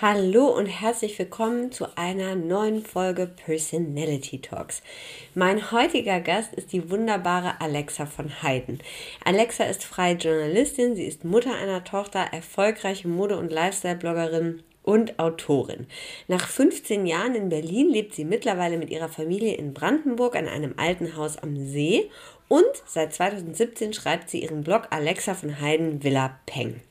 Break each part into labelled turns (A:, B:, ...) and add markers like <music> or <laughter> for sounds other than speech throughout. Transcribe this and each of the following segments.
A: Hallo und herzlich willkommen zu einer neuen Folge Personality Talks. Mein heutiger Gast ist die wunderbare Alexa von Heiden. Alexa ist freie Journalistin, sie ist Mutter einer Tochter, erfolgreiche Mode- und Lifestyle-Bloggerin und Autorin. Nach 15 Jahren in Berlin lebt sie mittlerweile mit ihrer Familie in Brandenburg an einem alten Haus am See und seit 2017 schreibt sie ihren Blog Alexa von Heiden Villa Peng.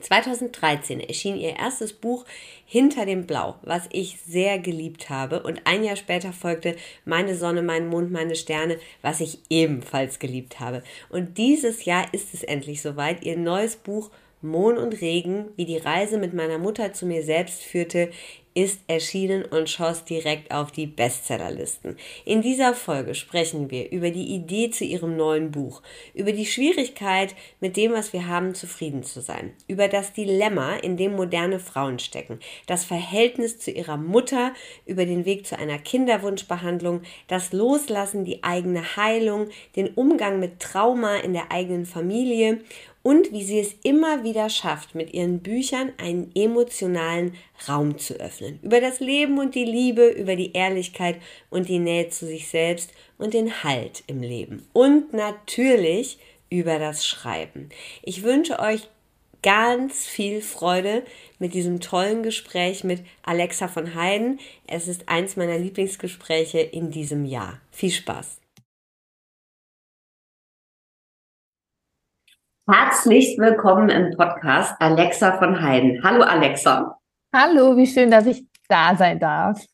A: 2013 erschien ihr erstes Buch Hinter dem Blau, was ich sehr geliebt habe. Und ein Jahr später folgte Meine Sonne, mein Mond, meine Sterne, was ich ebenfalls geliebt habe. Und dieses Jahr ist es endlich soweit. Ihr neues Buch Mond und Regen, wie die Reise mit meiner Mutter zu mir selbst führte, ist erschienen und schoss direkt auf die Bestsellerlisten. In dieser Folge sprechen wir über die Idee zu ihrem neuen Buch, über die Schwierigkeit, mit dem, was wir haben, zufrieden zu sein, über das Dilemma, in dem moderne Frauen stecken, das Verhältnis zu ihrer Mutter, über den Weg zu einer Kinderwunschbehandlung, das Loslassen, die eigene Heilung, den Umgang mit Trauma in der eigenen Familie und wie sie es immer wieder schafft, mit ihren Büchern einen emotionalen Raum zu öffnen. Über das Leben und die Liebe, über die Ehrlichkeit und die Nähe zu sich selbst und den Halt im Leben. Und natürlich über das Schreiben. Ich wünsche euch ganz viel Freude mit diesem tollen Gespräch mit Alexa von Heiden. Es ist eins meiner Lieblingsgespräche in diesem Jahr. Viel Spaß! Herzlich willkommen im Podcast Alexa von Heiden. Hallo Alexa.
B: Hallo, wie schön, dass ich da sein darf.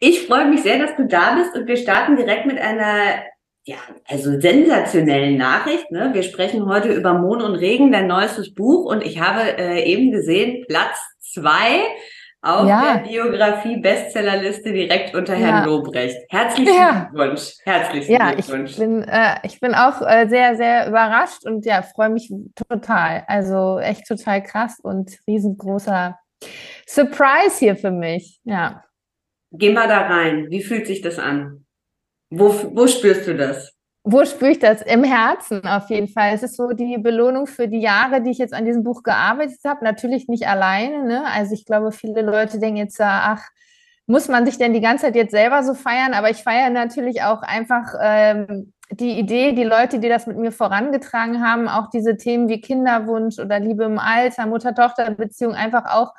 A: Ich freue mich sehr, dass du da bist und wir starten direkt mit einer ja, also sensationellen Nachricht. Ne? Wir sprechen heute über Mond und Regen, dein neuestes Buch und ich habe äh, eben gesehen, Platz zwei auf ja. der Biografie Bestsellerliste direkt unter Herrn ja. Lobrecht. Herzlichen ja. Glückwunsch. Herzlichen ja, Glückwunsch.
B: Ich bin, äh, ich bin auch äh, sehr, sehr überrascht und ja, freue mich total. Also echt total krass und riesengroßer Surprise hier für mich. Ja.
A: Geh mal da rein. Wie fühlt sich das an? Wo, wo spürst du das?
B: Wo spüre ich das? Im Herzen auf jeden Fall. Es ist so die Belohnung für die Jahre, die ich jetzt an diesem Buch gearbeitet habe. Natürlich nicht alleine. Ne? Also ich glaube, viele Leute denken jetzt, ach, muss man sich denn die ganze Zeit jetzt selber so feiern? Aber ich feiere natürlich auch einfach ähm, die Idee, die Leute, die das mit mir vorangetragen haben, auch diese Themen wie Kinderwunsch oder Liebe im Alter, Mutter-Tochter-Beziehung einfach auch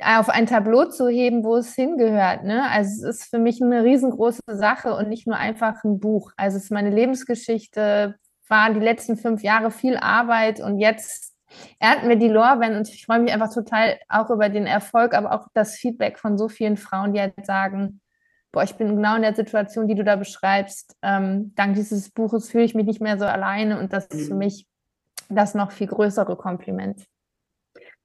B: auf ein Tableau zu heben, wo es hingehört. Ne? Also es ist für mich eine riesengroße Sache und nicht nur einfach ein Buch. Also es ist meine Lebensgeschichte, waren die letzten fünf Jahre viel Arbeit und jetzt ernten wir die Lorbeeren und ich freue mich einfach total auch über den Erfolg, aber auch das Feedback von so vielen Frauen, die halt sagen, boah, ich bin genau in der Situation, die du da beschreibst. Ähm, dank dieses Buches fühle ich mich nicht mehr so alleine und das ist für mhm. mich das noch viel größere Kompliment.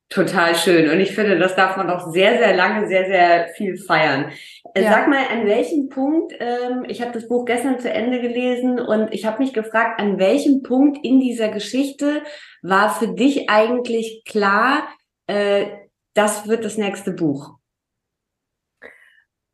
A: Total schön. Und ich finde, das darf man auch sehr, sehr lange, sehr, sehr viel feiern. Äh, ja. Sag mal, an welchem Punkt, ähm, ich habe das Buch gestern zu Ende gelesen und ich habe mich gefragt, an welchem Punkt in dieser Geschichte war für dich eigentlich klar, äh, das wird das nächste Buch?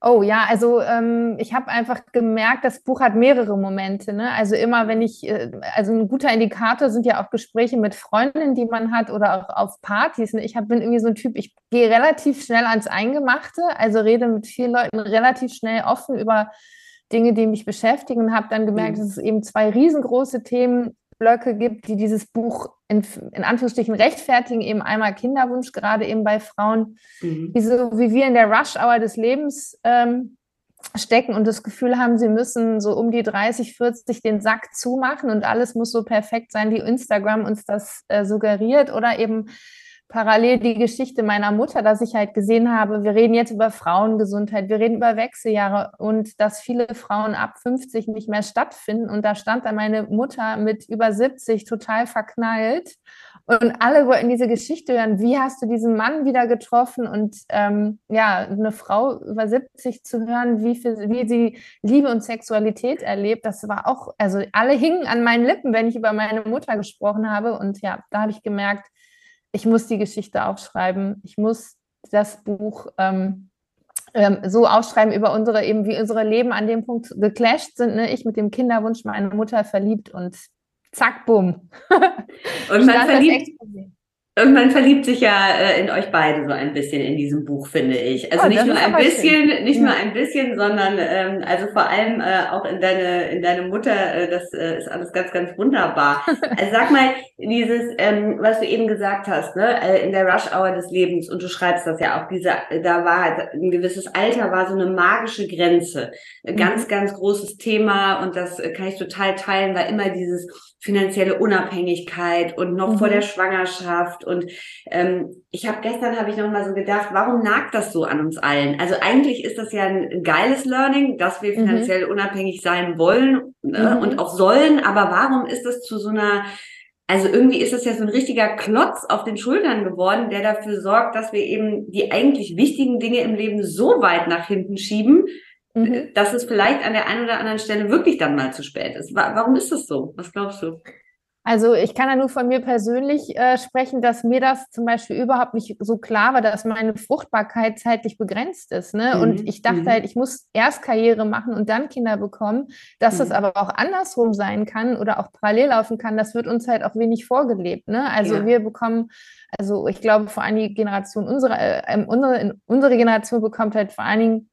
B: Oh ja, also ähm, ich habe einfach gemerkt, das Buch hat mehrere Momente. Ne? Also immer, wenn ich, äh, also ein guter Indikator sind ja auch Gespräche mit Freundinnen, die man hat oder auch auf Partys. Ne? Ich hab, bin irgendwie so ein Typ, ich gehe relativ schnell ans Eingemachte, also rede mit vielen Leuten relativ schnell offen über Dinge, die mich beschäftigen und habe dann gemerkt, mhm. dass es eben zwei riesengroße Themen Blöcke gibt, die dieses Buch in, in Anführungsstrichen rechtfertigen, eben einmal Kinderwunsch, gerade eben bei Frauen, mhm. die so wie wir in der Rush-Hour des Lebens ähm, stecken und das Gefühl haben, sie müssen so um die 30, 40 den Sack zumachen und alles muss so perfekt sein, wie Instagram uns das äh, suggeriert oder eben parallel die Geschichte meiner Mutter, dass ich halt gesehen habe, wir reden jetzt über Frauengesundheit, wir reden über Wechseljahre und dass viele Frauen ab 50 nicht mehr stattfinden. Und da stand dann meine Mutter mit über 70 total verknallt. Und alle wollten diese Geschichte hören. Wie hast du diesen Mann wieder getroffen? Und ähm, ja, eine Frau über 70 zu hören, wie, viel, wie sie Liebe und Sexualität erlebt, das war auch, also alle hingen an meinen Lippen, wenn ich über meine Mutter gesprochen habe. Und ja, da habe ich gemerkt, ich muss die Geschichte aufschreiben, ich muss das Buch ähm, ähm, so aufschreiben über unsere, eben wie unsere Leben an dem Punkt geclasht sind. Ne? Ich mit dem Kinderwunsch, meine Mutter verliebt und zack, bumm. <laughs>
A: Und man verliebt, und man verliebt sich ja äh, in euch beide so ein bisschen in diesem Buch, finde ich. Also oh, nicht nur ein bisschen, schön. nicht ja. nur ein bisschen, sondern ähm, also vor allem äh, auch in deine in deine Mutter. Äh, das äh, ist alles ganz, ganz wunderbar. <laughs> also sag mal dieses, ähm, was du eben gesagt hast, ne, äh, in der Rush Hour des Lebens und du schreibst das ja auch. Diese, da war halt ein gewisses Alter, war so eine magische Grenze, mhm. ganz, ganz großes Thema und das kann ich total teilen, weil immer dieses finanzielle Unabhängigkeit und noch mhm. vor der Schwangerschaft. Und ähm, ich habe gestern habe ich noch mal so gedacht, warum nagt das so an uns allen? Also eigentlich ist das ja ein geiles Learning, dass wir mhm. finanziell mhm. unabhängig sein wollen äh, und auch sollen. Aber warum ist das zu so einer also irgendwie ist das ja so ein richtiger Klotz auf den Schultern geworden, der dafür sorgt, dass wir eben die eigentlich wichtigen Dinge im Leben so weit nach hinten schieben, mhm. dass es vielleicht an der einen oder anderen Stelle wirklich dann mal zu spät ist. Warum ist das so? Was glaubst du?
B: Also ich kann ja nur von mir persönlich äh, sprechen, dass mir das zum Beispiel überhaupt nicht so klar war, dass meine Fruchtbarkeit zeitlich begrenzt ist. Ne? Mhm. Und ich dachte mhm. halt, ich muss erst Karriere machen und dann Kinder bekommen. Dass mhm. das aber auch andersrum sein kann oder auch parallel laufen kann, das wird uns halt auch wenig vorgelebt. Ne? Also ja. wir bekommen, also ich glaube vor allen Dingen Generation, unsere, äh, unsere, unsere Generation bekommt halt vor allen Dingen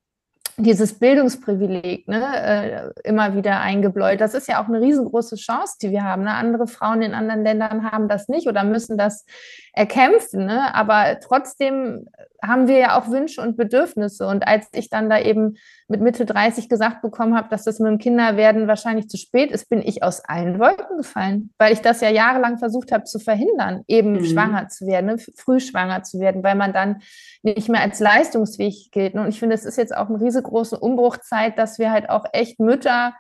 B: dieses Bildungsprivileg ne, äh, immer wieder eingebläut. Das ist ja auch eine riesengroße Chance, die wir haben. Ne? Andere Frauen in anderen Ländern haben das nicht oder müssen das erkämpfen. Ne? Aber trotzdem haben wir ja auch Wünsche und Bedürfnisse. Und als ich dann da eben mit Mitte 30 gesagt bekommen habe, dass das mit dem Kinderwerden wahrscheinlich zu spät ist, bin ich aus allen Wolken gefallen, weil ich das ja jahrelang versucht habe zu verhindern, eben mhm. schwanger zu werden, ne? früh schwanger zu werden, weil man dann nicht mehr als leistungsfähig gilt. Und ich finde, es ist jetzt auch eine riesengroße Umbruchzeit, dass wir halt auch echt Mütter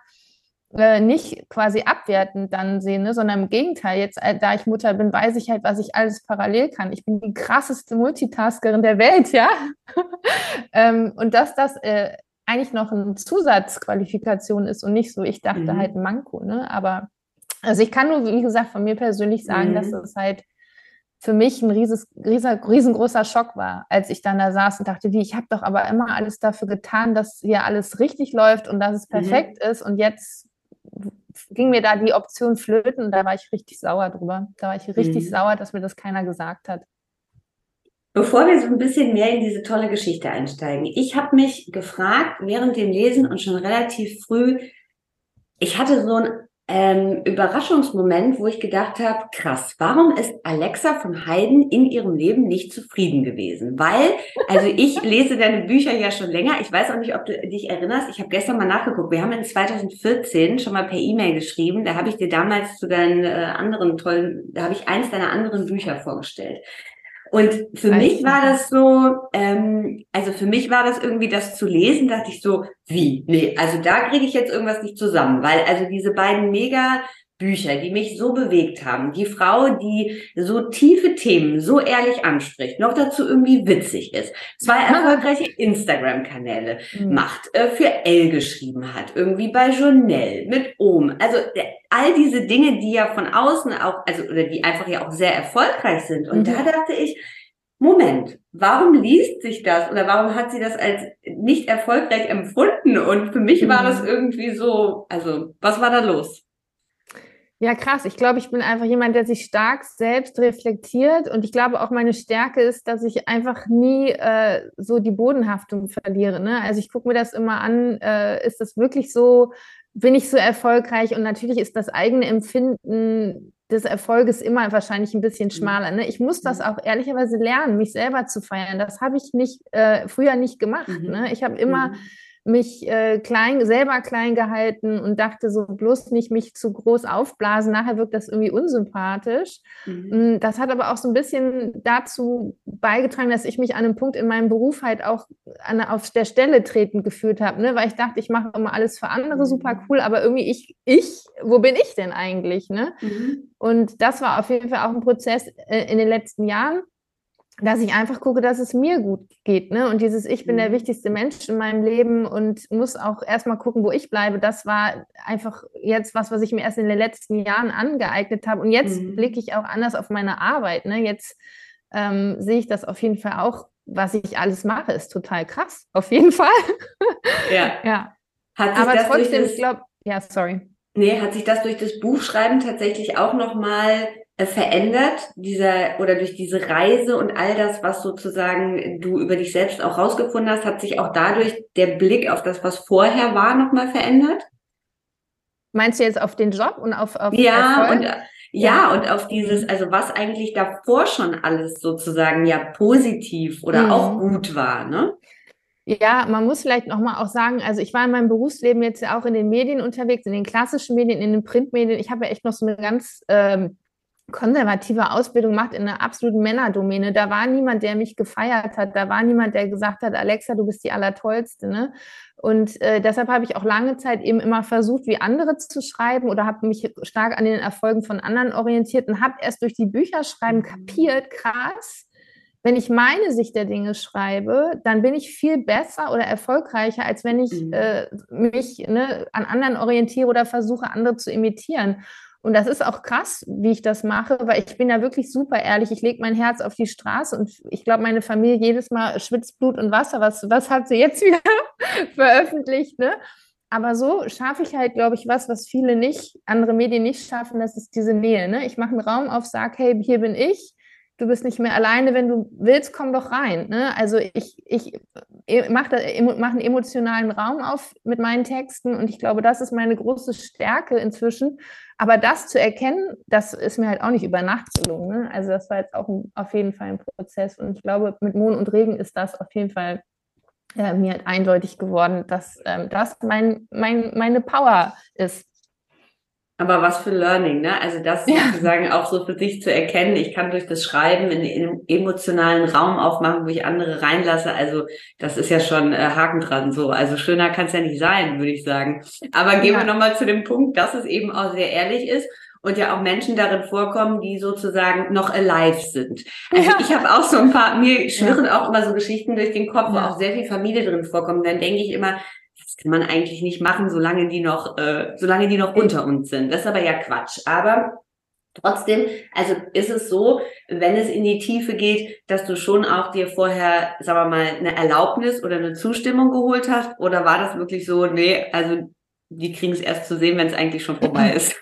B: äh, nicht quasi abwertend dann sehen, ne, sondern im Gegenteil. Jetzt, äh, da ich Mutter bin, weiß ich halt, was ich alles parallel kann. Ich bin die krasseste Multitaskerin der Welt, ja. <laughs> ähm, und dass das äh, eigentlich noch eine Zusatzqualifikation ist und nicht so, ich dachte mhm. halt ein Manko, ne? Aber also ich kann nur, wie gesagt, von mir persönlich sagen, mhm. dass es halt für mich ein rieses, rieser, riesengroßer Schock war, als ich dann da saß und dachte, wie, ich habe doch aber immer alles dafür getan, dass hier alles richtig läuft und dass es mhm. perfekt mhm. ist und jetzt ging mir da die Option flöten und da war ich richtig sauer drüber. Da war ich richtig mhm. sauer, dass mir das keiner gesagt hat.
A: Bevor wir so ein bisschen mehr in diese tolle Geschichte einsteigen, ich habe mich gefragt während dem Lesen und schon relativ früh, ich hatte so ein ähm, Überraschungsmoment, wo ich gedacht habe, krass, warum ist Alexa von Haydn in ihrem Leben nicht zufrieden gewesen? Weil, also ich <laughs> lese deine Bücher ja schon länger. Ich weiß auch nicht, ob du dich erinnerst. Ich habe gestern mal nachgeguckt. Wir haben in 2014 schon mal per E-Mail geschrieben. Da habe ich dir damals zu deinen äh, anderen tollen, da habe ich eins deiner anderen Bücher vorgestellt. Und für mich war das so, ähm, also für mich war das irgendwie das zu lesen, dachte ich so, wie? Nee, also da kriege ich jetzt irgendwas nicht zusammen, weil also diese beiden mega Bücher, die mich so bewegt haben. Die Frau, die so tiefe Themen so ehrlich anspricht, noch dazu irgendwie witzig ist, zwei <laughs> erfolgreiche Instagram-Kanäle mhm. macht, äh, für Elle geschrieben hat, irgendwie bei Journal mit Ohm. Also äh, all diese Dinge, die ja von außen auch, also oder die einfach ja auch sehr erfolgreich sind. Und mhm. da dachte ich, Moment, warum liest sich das oder warum hat sie das als nicht erfolgreich empfunden? Und für mich mhm. war das irgendwie so, also was war da los?
B: Ja, krass. Ich glaube, ich bin einfach jemand, der sich stark selbst reflektiert. Und ich glaube auch meine Stärke ist, dass ich einfach nie äh, so die Bodenhaftung verliere. Ne? Also ich gucke mir das immer an, äh, ist das wirklich so, bin ich so erfolgreich? Und natürlich ist das eigene Empfinden des Erfolges immer wahrscheinlich ein bisschen mhm. schmaler. Ne? Ich muss das mhm. auch ehrlicherweise lernen, mich selber zu feiern. Das habe ich nicht äh, früher nicht gemacht. Mhm. Ne? Ich habe immer mhm mich äh, klein, selber klein gehalten und dachte so bloß nicht mich zu groß aufblasen. Nachher wirkt das irgendwie unsympathisch. Mhm. Mm, das hat aber auch so ein bisschen dazu beigetragen, dass ich mich an einem Punkt in meinem Beruf halt auch an, auf der Stelle treten gefühlt habe, ne? weil ich dachte, ich mache immer alles für andere super mhm. cool, aber irgendwie ich, ich, wo bin ich denn eigentlich? Ne? Mhm. Und das war auf jeden Fall auch ein Prozess äh, in den letzten Jahren dass ich einfach gucke, dass es mir gut geht. Ne? Und dieses Ich bin der mhm. wichtigste Mensch in meinem Leben und muss auch erstmal gucken, wo ich bleibe, das war einfach jetzt was, was ich mir erst in den letzten Jahren angeeignet habe. Und jetzt mhm. blicke ich auch anders auf meine Arbeit. Ne? Jetzt ähm, sehe ich das auf jeden Fall auch, was ich alles mache, ist total krass. Auf jeden Fall.
A: Ja. <laughs>
B: ja. Aber trotzdem, ich glaube, ja, sorry.
A: Nee, hat sich das durch das Buchschreiben tatsächlich auch nochmal verändert, dieser oder durch diese Reise und all das, was sozusagen du über dich selbst auch rausgefunden hast, hat sich auch dadurch der Blick auf das, was vorher war, nochmal verändert?
B: Meinst du jetzt auf den Job und auf, auf
A: ja Erfolg? und ja, ja und auf dieses, also was eigentlich davor schon alles sozusagen ja positiv oder mhm. auch gut war, ne?
B: Ja, man muss vielleicht nochmal auch sagen, also ich war in meinem Berufsleben jetzt ja auch in den Medien unterwegs, in den klassischen Medien, in den Printmedien. Ich habe ja echt noch so eine ganz ähm, konservative Ausbildung macht in einer absoluten Männerdomäne. Da war niemand, der mich gefeiert hat. Da war niemand, der gesagt hat, Alexa, du bist die Allertollste. Ne? Und äh, deshalb habe ich auch lange Zeit eben immer versucht, wie andere zu schreiben oder habe mich stark an den Erfolgen von anderen orientiert und habe erst durch die Bücher schreiben kapiert, krass, wenn ich meine Sicht der Dinge schreibe, dann bin ich viel besser oder erfolgreicher, als wenn ich mhm. äh, mich ne, an anderen orientiere oder versuche, andere zu imitieren. Und das ist auch krass, wie ich das mache, weil ich bin da wirklich super ehrlich. Ich lege mein Herz auf die Straße und ich glaube, meine Familie jedes Mal schwitzt Blut und Wasser. Was, was hat sie jetzt <laughs> wieder veröffentlicht? Ne? Aber so schaffe ich halt, glaube ich, was, was viele nicht, andere Medien nicht schaffen, das ist diese Nähe. Ne? Ich mache einen Raum auf, sage, hey, hier bin ich du bist nicht mehr alleine, wenn du willst, komm doch rein. Ne? Also ich, ich mache mach einen emotionalen Raum auf mit meinen Texten und ich glaube, das ist meine große Stärke inzwischen. Aber das zu erkennen, das ist mir halt auch nicht über Nacht gelungen. Ne? Also das war jetzt auch ein, auf jeden Fall ein Prozess und ich glaube, mit Mond und Regen ist das auf jeden Fall äh, mir halt eindeutig geworden, dass ähm, das mein, mein, meine Power ist.
A: Aber was für Learning, ne? Also das ja. sozusagen auch so für sich zu erkennen, ich kann durch das Schreiben in, in einem emotionalen Raum aufmachen, wo ich andere reinlasse. Also das ist ja schon äh, Haken dran so. Also schöner kann es ja nicht sein, würde ich sagen. Aber gehen ja. wir nochmal zu dem Punkt, dass es eben auch sehr ehrlich ist und ja auch Menschen darin vorkommen, die sozusagen noch alive sind. Also ja. ich habe auch so ein paar, mir schwirren ja. auch immer so Geschichten durch den Kopf, wo auch sehr viel Familie drin vorkommt. Dann denke ich immer, kann man eigentlich nicht machen, solange die noch, äh, solange die noch unter uns sind. Das ist aber ja Quatsch. Aber Trotzdem, also ist es so, wenn es in die Tiefe geht, dass du schon auch dir vorher, sagen wir mal, eine Erlaubnis oder eine Zustimmung geholt hast? Oder war das wirklich so, nee, also die kriegen es erst zu sehen, wenn es eigentlich schon vorbei <clears throat> ist?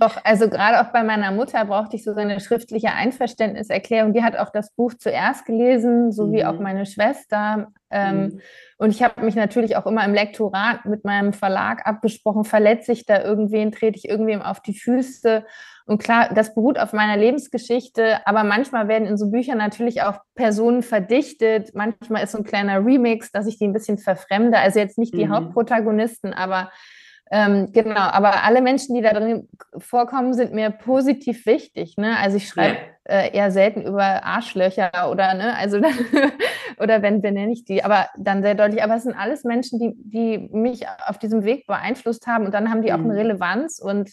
B: Doch, also gerade auch bei meiner Mutter brauchte ich so eine schriftliche Einverständniserklärung. Die hat auch das Buch zuerst gelesen, so mhm. wie auch meine Schwester. Ähm, mhm. Und ich habe mich natürlich auch immer im Lektorat mit meinem Verlag abgesprochen, verletze ich da irgendwen, trete ich irgendwem auf die Füße. Und klar, das beruht auf meiner Lebensgeschichte, aber manchmal werden in so Büchern natürlich auch Personen verdichtet. Manchmal ist so ein kleiner Remix, dass ich die ein bisschen verfremde. Also jetzt nicht die mhm. Hauptprotagonisten, aber ähm, genau, aber alle Menschen, die da drin vorkommen, sind mir positiv wichtig. Ne? Also ich schreibe ja. äh, eher selten über Arschlöcher oder ne, also <laughs> oder wenn benenne ich die, aber dann sehr deutlich. Aber es sind alles Menschen, die, die mich auf diesem Weg beeinflusst haben und dann haben die auch eine mhm. Relevanz und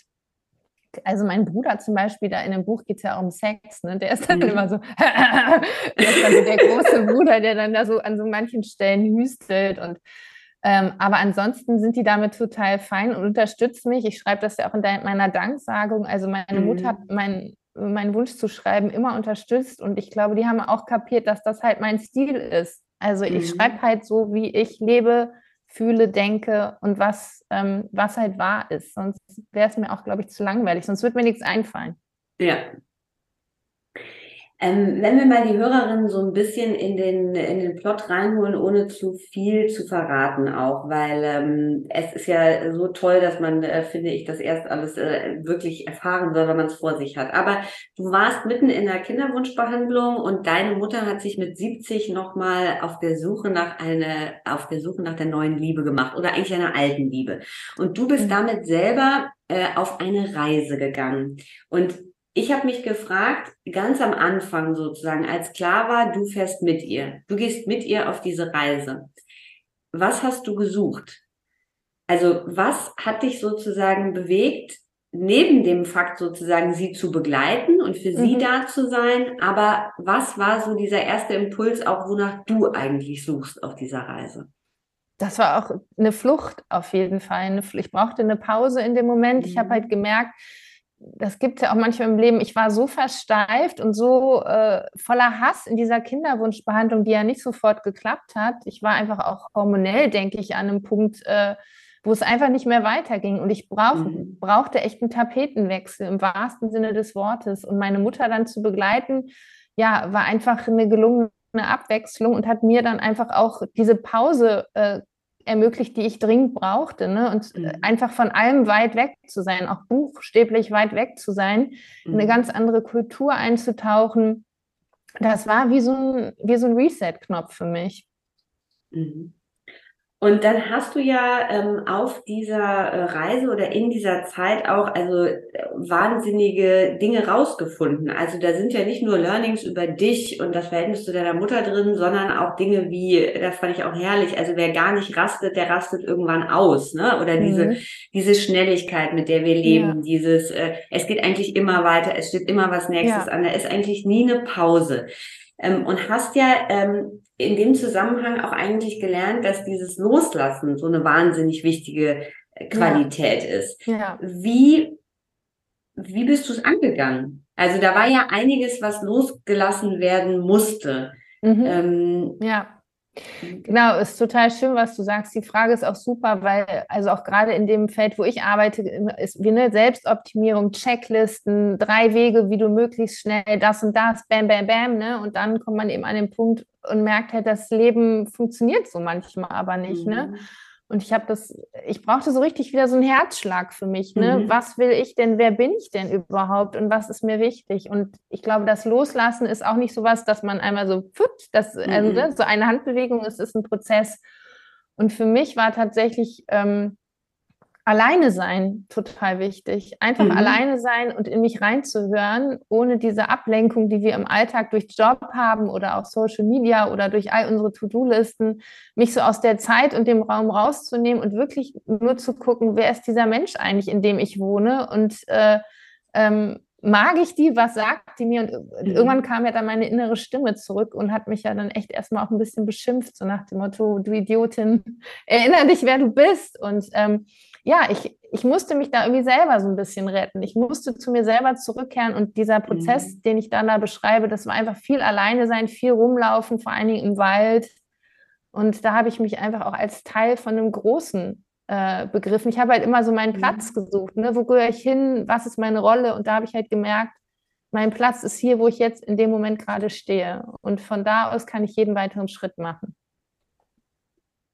B: also mein Bruder zum Beispiel, da in dem Buch geht es ja auch um Sex, ne? Der ist dann mhm. immer so, <laughs> der ist dann so der große Bruder, der dann da so an so manchen Stellen hüstelt und ähm, aber ansonsten sind die damit total fein und unterstützen mich. Ich schreibe das ja auch in meiner Danksagung. Also meine mhm. Mutter hat mein, meinen Wunsch zu schreiben immer unterstützt und ich glaube, die haben auch kapiert, dass das halt mein Stil ist. Also ich mhm. schreibe halt so, wie ich lebe, fühle, denke und was, ähm, was halt wahr ist. Sonst wäre es mir auch, glaube ich, zu langweilig. Sonst würde mir nichts einfallen.
A: Ja, Ähm, wenn wir mal die Hörerinnen so ein bisschen in den, in den Plot reinholen, ohne zu viel zu verraten auch, weil ähm, es ist ja so toll, dass man, äh, finde ich, das erst alles äh, wirklich erfahren soll, wenn man es vor sich hat. Aber du warst mitten in der Kinderwunschbehandlung und deine Mutter hat sich mit 70 nochmal auf der Suche nach einer, auf der Suche nach der neuen Liebe gemacht oder eigentlich einer alten Liebe. Und du bist mhm. damit selber äh, auf eine Reise gegangen. Und ich habe mich gefragt, ganz am Anfang sozusagen, als klar war, du fährst mit ihr, du gehst mit ihr auf diese Reise. Was hast du gesucht? Also was hat dich sozusagen bewegt, neben dem Fakt sozusagen sie zu begleiten und für mhm. sie da zu sein, aber was war so dieser erste Impuls auch, wonach du eigentlich suchst auf dieser Reise?
B: Das war auch eine Flucht auf jeden Fall. Ich brauchte eine Pause in dem Moment. Ich habe mhm. halt gemerkt, das gibt es ja auch manchmal im Leben, ich war so versteift und so äh, voller Hass in dieser Kinderwunschbehandlung, die ja nicht sofort geklappt hat. Ich war einfach auch hormonell, denke ich, an einem Punkt, äh, wo es einfach nicht mehr weiterging. Und ich brauch, mhm. brauchte echt einen Tapetenwechsel im wahrsten Sinne des Wortes. Und meine Mutter dann zu begleiten, ja, war einfach eine gelungene Abwechslung und hat mir dann einfach auch diese Pause äh, ermöglicht, die ich dringend brauchte. Ne? Und mhm. einfach von allem weit weg zu sein, auch buchstäblich weit weg zu sein, mhm. eine ganz andere Kultur einzutauchen. Das war wie so ein, wie so ein Reset-Knopf für mich.
A: Mhm. Und dann hast du ja ähm, auf dieser äh, Reise oder in dieser Zeit auch also äh, wahnsinnige Dinge rausgefunden. Also da sind ja nicht nur Learnings über dich und das Verhältnis zu deiner Mutter drin, sondern auch Dinge wie, das fand ich auch herrlich, also wer gar nicht rastet, der rastet irgendwann aus, ne? Oder mhm. diese, diese Schnelligkeit, mit der wir leben, ja. dieses, äh, es geht eigentlich immer weiter, es steht immer was Nächstes ja. an, da ist eigentlich nie eine Pause. Ähm, und hast ja ähm, in dem Zusammenhang auch eigentlich gelernt, dass dieses Loslassen so eine wahnsinnig wichtige äh, Qualität ja. ist. Ja. Wie, wie bist du es angegangen? Also da war ja einiges, was losgelassen werden musste.
B: Mhm. Ähm, ja. Genau, ist total schön, was du sagst. Die Frage ist auch super, weil, also auch gerade in dem Feld, wo ich arbeite, ist wie eine Selbstoptimierung, Checklisten, drei Wege, wie du möglichst schnell das und das, bam, bam, bam, ne? Und dann kommt man eben an den Punkt und merkt halt, das Leben funktioniert so manchmal aber nicht, ne? mhm. ne? Und ich habe das, ich brauchte so richtig wieder so einen Herzschlag für mich. Ne? Mhm. Was will ich denn? Wer bin ich denn überhaupt? Und was ist mir wichtig? Und ich glaube, das Loslassen ist auch nicht so was, dass man einmal so, pfutt, das, also, mhm. also, so eine Handbewegung ist, ist ein Prozess. Und für mich war tatsächlich ähm, Alleine sein, total wichtig. Einfach mhm. alleine sein und in mich reinzuhören, ohne diese Ablenkung, die wir im Alltag durch Job haben oder auch Social Media oder durch all unsere To-Do-Listen, mich so aus der Zeit und dem Raum rauszunehmen und wirklich nur zu gucken, wer ist dieser Mensch eigentlich, in dem ich wohne und äh, ähm, mag ich die, was sagt die mir? Und mhm. irgendwann kam ja dann meine innere Stimme zurück und hat mich ja dann echt erstmal auch ein bisschen beschimpft, so nach dem Motto, du Idiotin, <laughs> erinnere dich, wer du bist. Und ähm, ja, ich, ich musste mich da irgendwie selber so ein bisschen retten. Ich musste zu mir selber zurückkehren und dieser Prozess, mhm. den ich dann da beschreibe, das war einfach viel alleine sein, viel rumlaufen, vor allen Dingen im Wald. Und da habe ich mich einfach auch als Teil von einem Großen äh, begriffen. Ich habe halt immer so meinen Platz mhm. gesucht. Ne? Wo gehöre ich hin? Was ist meine Rolle? Und da habe ich halt gemerkt, mein Platz ist hier, wo ich jetzt in dem Moment gerade stehe. Und von da aus kann ich jeden weiteren Schritt machen.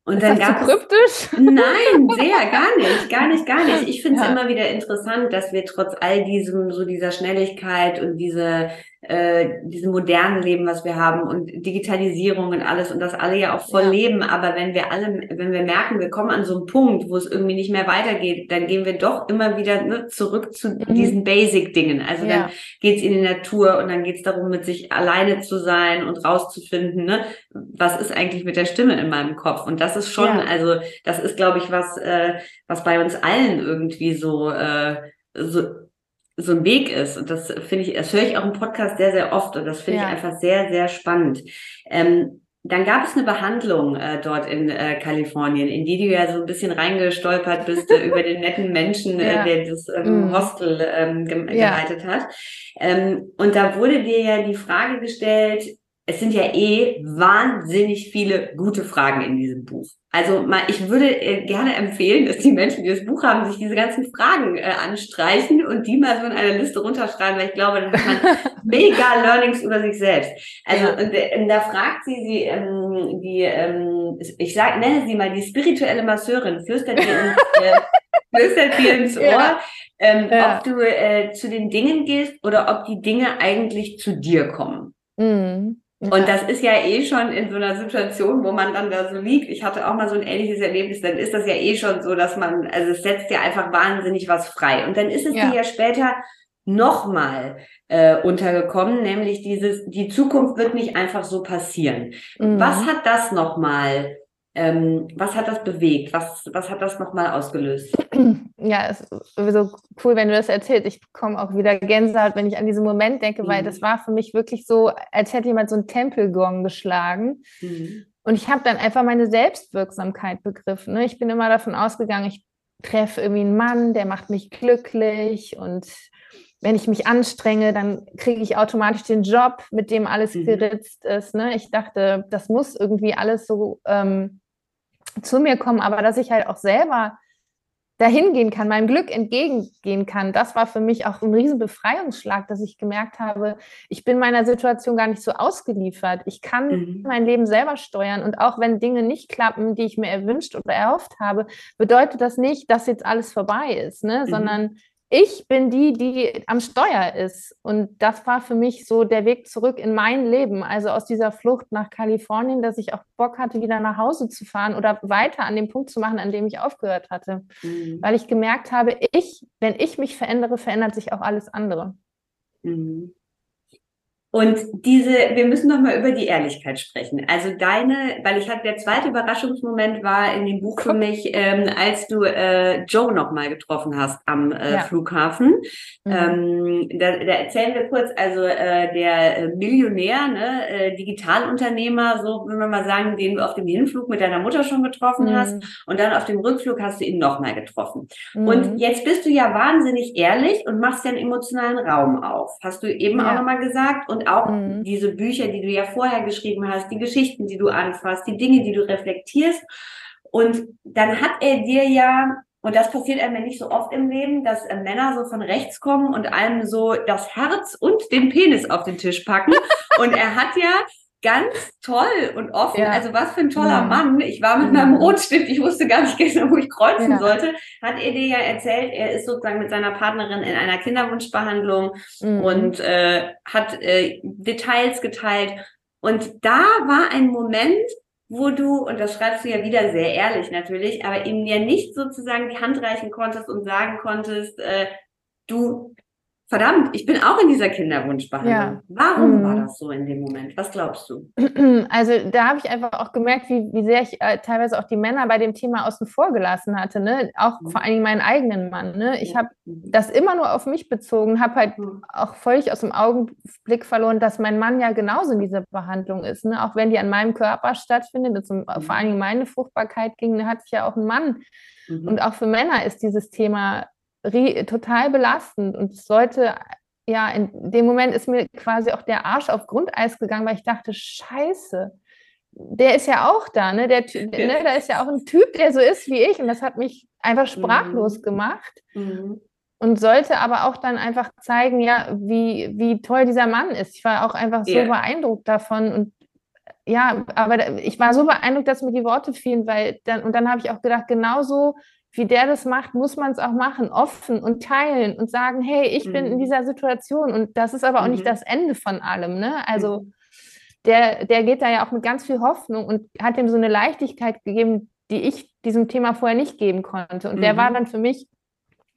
A: Und ist dann das zu kryptisch? Nein, sehr, <laughs> gar nicht, gar nicht, gar nicht. Ich finde es ja. immer wieder interessant, dass wir trotz all diesem, so dieser Schnelligkeit und diese äh, diesem modernen Leben, was wir haben und Digitalisierung und alles und das alle ja auch voll ja. leben. Aber wenn wir alle, wenn wir merken, wir kommen an so einen Punkt, wo es irgendwie nicht mehr weitergeht, dann gehen wir doch immer wieder ne, zurück zu mhm. diesen Basic-Dingen. Also ja. dann geht's in die Natur und dann geht's darum, mit sich alleine zu sein und rauszufinden, ne, was ist eigentlich mit der Stimme in meinem Kopf. Und das ist schon, ja. also das ist, glaube ich, was, äh, was bei uns allen irgendwie so, äh, so so ein Weg ist. Und das finde ich, das höre ich auch im Podcast sehr, sehr oft und das finde ja. ich einfach sehr, sehr spannend. Ähm, dann gab es eine Behandlung äh, dort in äh, Kalifornien, in die du ja so ein bisschen reingestolpert bist äh, über den <laughs> netten Menschen, äh, ja. der das ähm, mm. Hostel ähm, ge ja. geleitet hat. Ähm, und da wurde dir ja die Frage gestellt, es sind ja eh wahnsinnig viele gute Fragen in diesem Buch. Also mal, ich würde äh, gerne empfehlen, dass die Menschen, die das Buch haben, sich diese ganzen Fragen äh, anstreichen und die mal so in einer Liste runterschreiben, weil ich glaube, dann hat man <laughs> mega Learnings über sich selbst. Also ja. und, und, da fragt sie sie, ähm, die, ähm, ich sag, nenne sie mal die spirituelle Masseurin, flüstert dir ins, äh, <laughs> flüstert dir ins Ohr, ja. Ähm, ja. ob du äh, zu den Dingen gehst oder ob die Dinge eigentlich zu dir kommen. Mhm. Ja. Und das ist ja eh schon in so einer Situation, wo man dann da so liegt. Ich hatte auch mal so ein ähnliches Erlebnis, dann ist das ja eh schon so, dass man, also es setzt ja einfach wahnsinnig was frei. Und dann ist es ja. dir ja später nochmal äh, untergekommen, nämlich dieses, die Zukunft wird nicht einfach so passieren. Mhm. Was hat das nochmal ähm, was hat das bewegt? Was, was hat das nochmal ausgelöst? <clears throat>
B: Ja, es ist sowieso cool, wenn du das erzählst. Ich bekomme auch wieder Gänsehaut, wenn ich an diesen Moment denke, mhm. weil das war für mich wirklich so, als hätte jemand so einen Tempelgong geschlagen. Mhm. Und ich habe dann einfach meine Selbstwirksamkeit begriffen. Ne? Ich bin immer davon ausgegangen, ich treffe irgendwie einen Mann, der macht mich glücklich und wenn ich mich anstrenge, dann kriege ich automatisch den Job, mit dem alles mhm. geritzt ist. Ne? Ich dachte, das muss irgendwie alles so ähm, zu mir kommen, aber dass ich halt auch selber dahin gehen kann, meinem Glück entgegengehen kann, das war für mich auch ein riesen Befreiungsschlag, dass ich gemerkt habe, ich bin meiner Situation gar nicht so ausgeliefert. Ich kann mhm. mein Leben selber steuern und auch wenn Dinge nicht klappen, die ich mir erwünscht oder erhofft habe, bedeutet das nicht, dass jetzt alles vorbei ist, ne? Mhm. sondern ich bin die, die am Steuer ist. Und das war für mich so der Weg zurück in mein Leben. Also aus dieser Flucht nach Kalifornien, dass ich auch Bock hatte, wieder nach Hause zu fahren oder weiter an dem Punkt zu machen, an dem ich aufgehört hatte. Mhm. Weil ich gemerkt habe, ich, wenn ich mich verändere, verändert sich auch alles andere.
A: Mhm. Und diese, wir müssen noch mal über die Ehrlichkeit sprechen. Also deine, weil ich hatte der zweite Überraschungsmoment war in dem Buch für mich, ähm, als du äh, Joe noch mal getroffen hast am äh, ja. Flughafen. Mhm. Ähm, da, da erzählen wir kurz, also äh, der äh, Millionär, ne, äh, Digitalunternehmer, so will man mal sagen, den du auf dem Hinflug mit deiner Mutter schon getroffen mhm. hast und dann auf dem Rückflug hast du ihn noch mal getroffen. Mhm. Und jetzt bist du ja wahnsinnig ehrlich und machst ja einen emotionalen Raum auf. Hast du eben ja. auch noch mal gesagt. Und und auch mhm. diese Bücher, die du ja vorher geschrieben hast, die Geschichten, die du anfasst, die Dinge, die du reflektierst. Und dann hat er dir ja, und das passiert einem ja nicht so oft im Leben, dass äh, Männer so von rechts kommen und einem so das Herz und den Penis auf den Tisch packen. <laughs> und er hat ja ganz toll und offen. Ja. Also was für ein toller mhm. Mann. Ich war mit meinem Rotstift, ich wusste gar nicht genau, wo ich kreuzen ja. sollte. Hat er dir ja erzählt, er ist sozusagen mit seiner Partnerin in einer Kinderwunschbehandlung mhm. und äh, hat äh, Details geteilt. Und da war ein Moment, wo du, und das schreibst du ja wieder sehr ehrlich natürlich, aber ihm ja nicht sozusagen die Hand reichen konntest und sagen konntest, äh, du, verdammt, ich bin auch in dieser Kinderwunschbehandlung. Ja. Warum mhm. war das so in dem Moment? Was glaubst du? <clears throat>
B: Also da habe ich einfach auch gemerkt, wie, wie sehr ich äh, teilweise auch die Männer bei dem Thema außen vor gelassen hatte. Ne? Auch mhm. vor allen Dingen meinen eigenen Mann. Ne? Ich ja. habe mhm. das immer nur auf mich bezogen, habe halt mhm. auch völlig aus dem Augenblick verloren, dass mein Mann ja genauso in dieser Behandlung ist. Ne? Auch wenn die an meinem Körper stattfindet, und um, vor allen Dingen meine Fruchtbarkeit ging, hatte ich ja auch einen Mann. Mhm. Und auch für Männer ist dieses Thema total belastend und es sollte, ja, in dem Moment ist mir quasi auch der Arsch auf Grundeis gegangen, weil ich dachte, scheiße, der ist ja auch da, ne? Der, ne? Da ist ja auch ein Typ, der so ist wie ich und das hat mich einfach sprachlos mhm. gemacht. Mhm. Und sollte aber auch dann einfach zeigen, ja, wie, wie toll dieser Mann ist. Ich war auch einfach so yeah. beeindruckt davon und ja, aber ich war so beeindruckt, dass mir die Worte fielen, weil dann, und dann habe ich auch gedacht, genauso wie der das macht, muss man es auch machen, offen und teilen und sagen, hey, ich mhm. bin in mhm. dieser Situation und das ist aber auch mhm. nicht das Ende von allem. Ne? Also mhm. der, der geht da ja auch mit ganz viel Hoffnung und hat ihm so eine Leichtigkeit gegeben, die ich diesem Thema vorher nicht geben konnte. Und mhm. der war mhm. dann für mich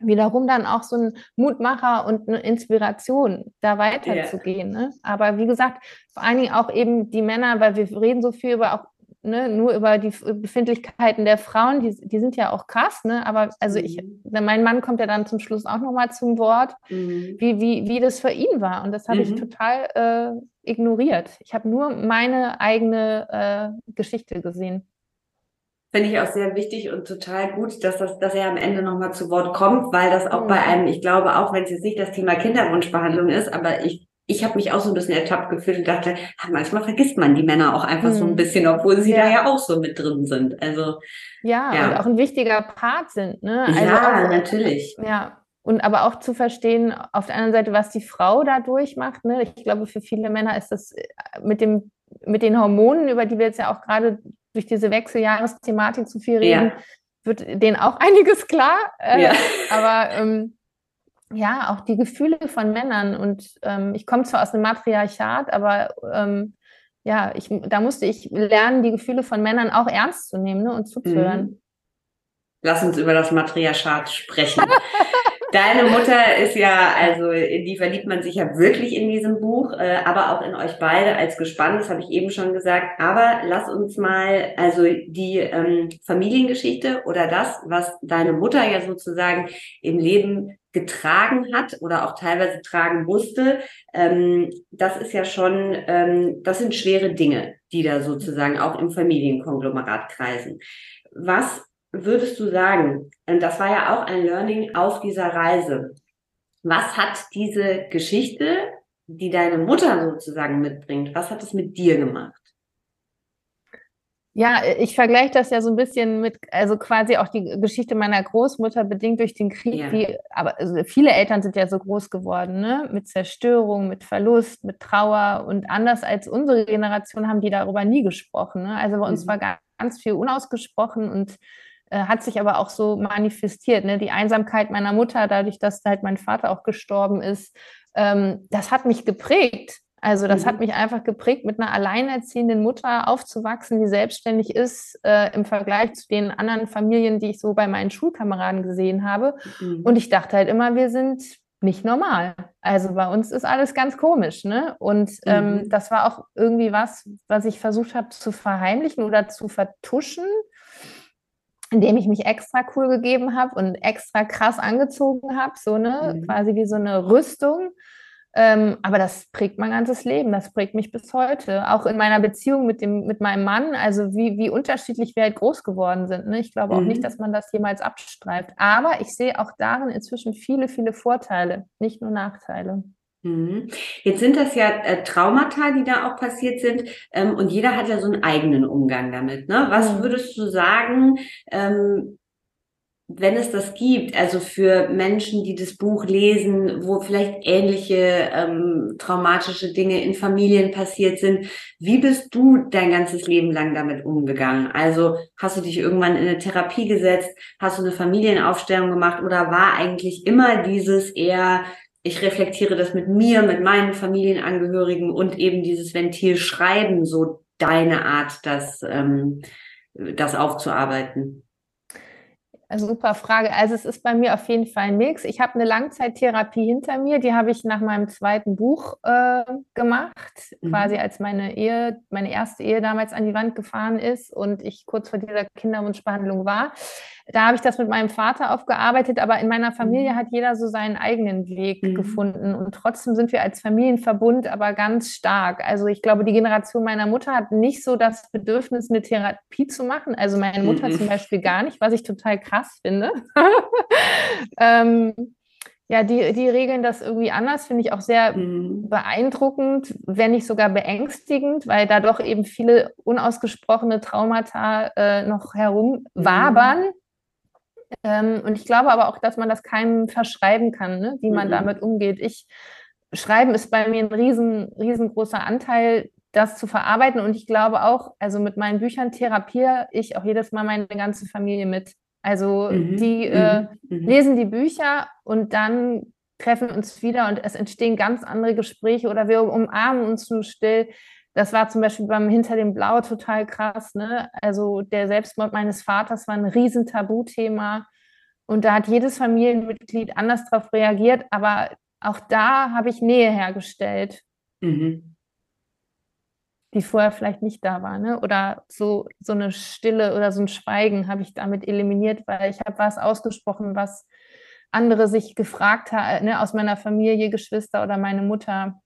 B: wiederum dann auch so ein Mutmacher und eine Inspiration, da weiterzugehen. Yeah. Ne? Aber wie gesagt, vor allen Dingen auch eben die Männer, weil wir reden so viel über auch ne, nur über die Befindlichkeiten der Frauen, die, die sind ja auch krass, ne? Aber also mhm. ich, mein Mann kommt ja dann zum Schluss auch nochmal zum Wort, mhm. wie, wie, wie das für ihn war. Und das habe mhm. ich total äh, ignoriert. Ich habe nur meine eigene äh, Geschichte gesehen.
A: Finde ich auch sehr wichtig und total gut, dass, das, dass er am Ende nochmal zu Wort kommt, weil das auch bei mhm. einem, ich glaube, auch wenn es jetzt nicht das Thema Kinderwunschbehandlung ist, aber ich ich habe mich auch so ein bisschen ertappt gefühlt und dachte, manchmal vergisst man die Männer auch einfach hm. so ein hm. bisschen, obwohl sie ja. da ja auch so mit drin sind. Also
B: ja, ja, und auch ein wichtiger Part sind. Ne?
A: Also ja, auch, natürlich.
B: Ja, und aber auch zu verstehen, auf der anderen Seite, was die Frau da durchmacht. Ne? Ich glaube, für viele Männer ist das äh, mit, dem, mit den Hormonen, über die wir jetzt ja auch gerade durch diese Wechseljahresthematik zu viel reden, ja. wird denen auch <laughs> einiges klar. Äh, ja. Aber ähm, ja, auch die Gefühle von Männern. Und ähm, ich komme zwar aus einem Matriarchat, aber ähm, ja, ich, da musste ich lernen, die Gefühle von Männern auch ernst zu nehmen ne, und zuzuhören. Mhm.
A: Lass uns über das Matriarchat sprechen. <laughs> Deine Mutter ist ja, also in die verliebt man sich ja wirklich in diesem Buch, äh, aber auch in euch beide als Gespann, das habe ich eben schon gesagt. Aber lass uns mal, also die ähm, Familiengeschichte oder das, was deine Mutter ja sozusagen im Leben getragen hat oder auch teilweise tragen musste, ähm, das ist ja schon, ähm, das sind schwere Dinge, die da sozusagen auch im Familienkonglomerat kreisen. Was würdest du sagen, und das war ja auch ein Learning auf dieser Reise, was hat diese Geschichte, die deine Mutter sozusagen mitbringt, was hat es mit dir gemacht?
B: Ja, ich vergleiche das ja so ein bisschen mit, also quasi auch die Geschichte meiner Großmutter bedingt durch den Krieg, ja. die, aber also viele Eltern sind ja so groß geworden, ne? Mit Zerstörung, mit Verlust, mit Trauer und anders als unsere Generation haben die darüber nie gesprochen. Ne? Also bei uns mhm. war ganz, viel unausgesprochen und hat sich aber auch so manifestiert. Ne? Die Einsamkeit meiner Mutter, dadurch, dass halt mein Vater auch gestorben ist, ähm, das hat mich geprägt. Also das mhm. hat mich einfach geprägt, mit einer alleinerziehenden Mutter aufzuwachsen, die selbstständig ist äh, im Vergleich zu den anderen Familien, die ich so bei meinen Schulkameraden gesehen habe. Mhm. Und ich dachte halt immer, wir sind nicht normal. Also bei uns ist alles ganz komisch, ne? Und ähm, mhm. das war auch irgendwie was, was ich versucht habe zu verheimlichen oder zu vertuschen indem ich mich extra cool gegeben habe und extra krass angezogen habe, so ne, mhm. quasi wie so eine Rüstung. Ähm, aber das prägt mein ganzes Leben, das prägt mich bis heute. Auch in meiner Beziehung mit, dem, mit meinem Mann, also wie, wie unterschiedlich wir halt groß geworden sind. Ne? Ich glaube auch mhm. nicht, dass man das jemals abstreift. Aber ich sehe auch darin inzwischen viele, viele Vorteile, nicht nur Nachteile.
A: Mhm. Jetzt sind das ja äh, Traumata, die da auch passiert sind, ähm, und jeder hat ja so einen eigenen Umgang damit. Ne? Was mhm. würdest du sagen, ähm, wenn es das gibt, also für Menschen, die das Buch lesen, wo vielleicht ähnliche ähm, traumatische Dinge in Familien passiert sind, wie bist du dein ganzes Leben lang damit umgegangen? Also hast du dich irgendwann in eine Therapie gesetzt, hast du eine Familienaufstellung gemacht oder war eigentlich immer dieses eher ich reflektiere das mit mir, mit meinen Familienangehörigen und eben dieses Ventil Schreiben, so deine Art, das, ähm, das aufzuarbeiten?
B: Super Frage. Also es ist bei mir auf jeden Fall ein Mix. Ich habe eine Langzeittherapie hinter mir, die habe ich nach meinem zweiten Buch äh, gemacht, mhm. quasi als meine Ehe, meine erste Ehe damals an die Wand gefahren ist und ich kurz vor dieser Kinderwunschbehandlung war. Da habe ich das mit meinem Vater aufgearbeitet, aber in meiner Familie mhm. hat jeder so seinen eigenen Weg mhm. gefunden und trotzdem sind wir als Familienverbund aber ganz stark. Also ich glaube, die Generation meiner Mutter hat nicht so das Bedürfnis, eine Therapie zu machen. Also meine Mutter mhm. zum Beispiel gar nicht, was ich total krass finde. <laughs> ähm, ja, die, die regeln das irgendwie anders, finde ich auch sehr mhm. beeindruckend, wenn nicht sogar beängstigend, weil da doch eben viele unausgesprochene Traumata äh, noch herumwabern. Mhm. Ähm, und ich glaube aber auch, dass man das keinem verschreiben kann, ne? wie man mhm. damit umgeht. Ich Schreiben ist bei mir ein riesen, riesengroßer Anteil, das zu verarbeiten. Und ich glaube auch, also mit meinen Büchern therapiere ich auch jedes Mal meine ganze Familie mit. Also mhm. die äh, mhm. mhm. lesen die Bücher und dann treffen uns wieder und es entstehen ganz andere Gespräche oder wir umarmen uns nur still. Das war zum Beispiel beim Hinter dem Blau total krass. Ne? Also der Selbstmord meines Vaters war ein riesen Tabuthema. Und da hat jedes Familienmitglied anders darauf reagiert. Aber auch da habe ich Nähe hergestellt, mhm. die vorher vielleicht nicht da war. Ne? Oder so, so eine Stille oder so ein Schweigen habe ich damit eliminiert, weil ich habe was ausgesprochen, was andere sich gefragt haben, ne, aus meiner Familie, Geschwister oder meine Mutter,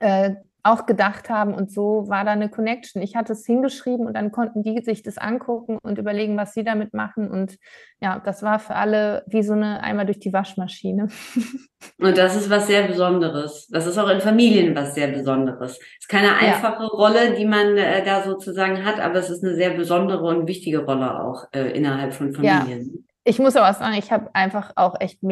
B: äh, auch gedacht haben und so war da eine Connection. Ich hatte es hingeschrieben und dann konnten die sich das angucken und überlegen, was sie damit machen und ja, das war für alle wie so eine einmal durch die Waschmaschine. <laughs>
A: Und das ist was sehr Besonderes. Das ist auch in Familien was sehr Besonderes. Es ist keine einfache ja. Rolle, die man äh, da sozusagen hat, aber es ist eine sehr besondere und wichtige Rolle auch äh, innerhalb von Familien.
B: Ja. Ich muss aber sagen, ich habe einfach auch echt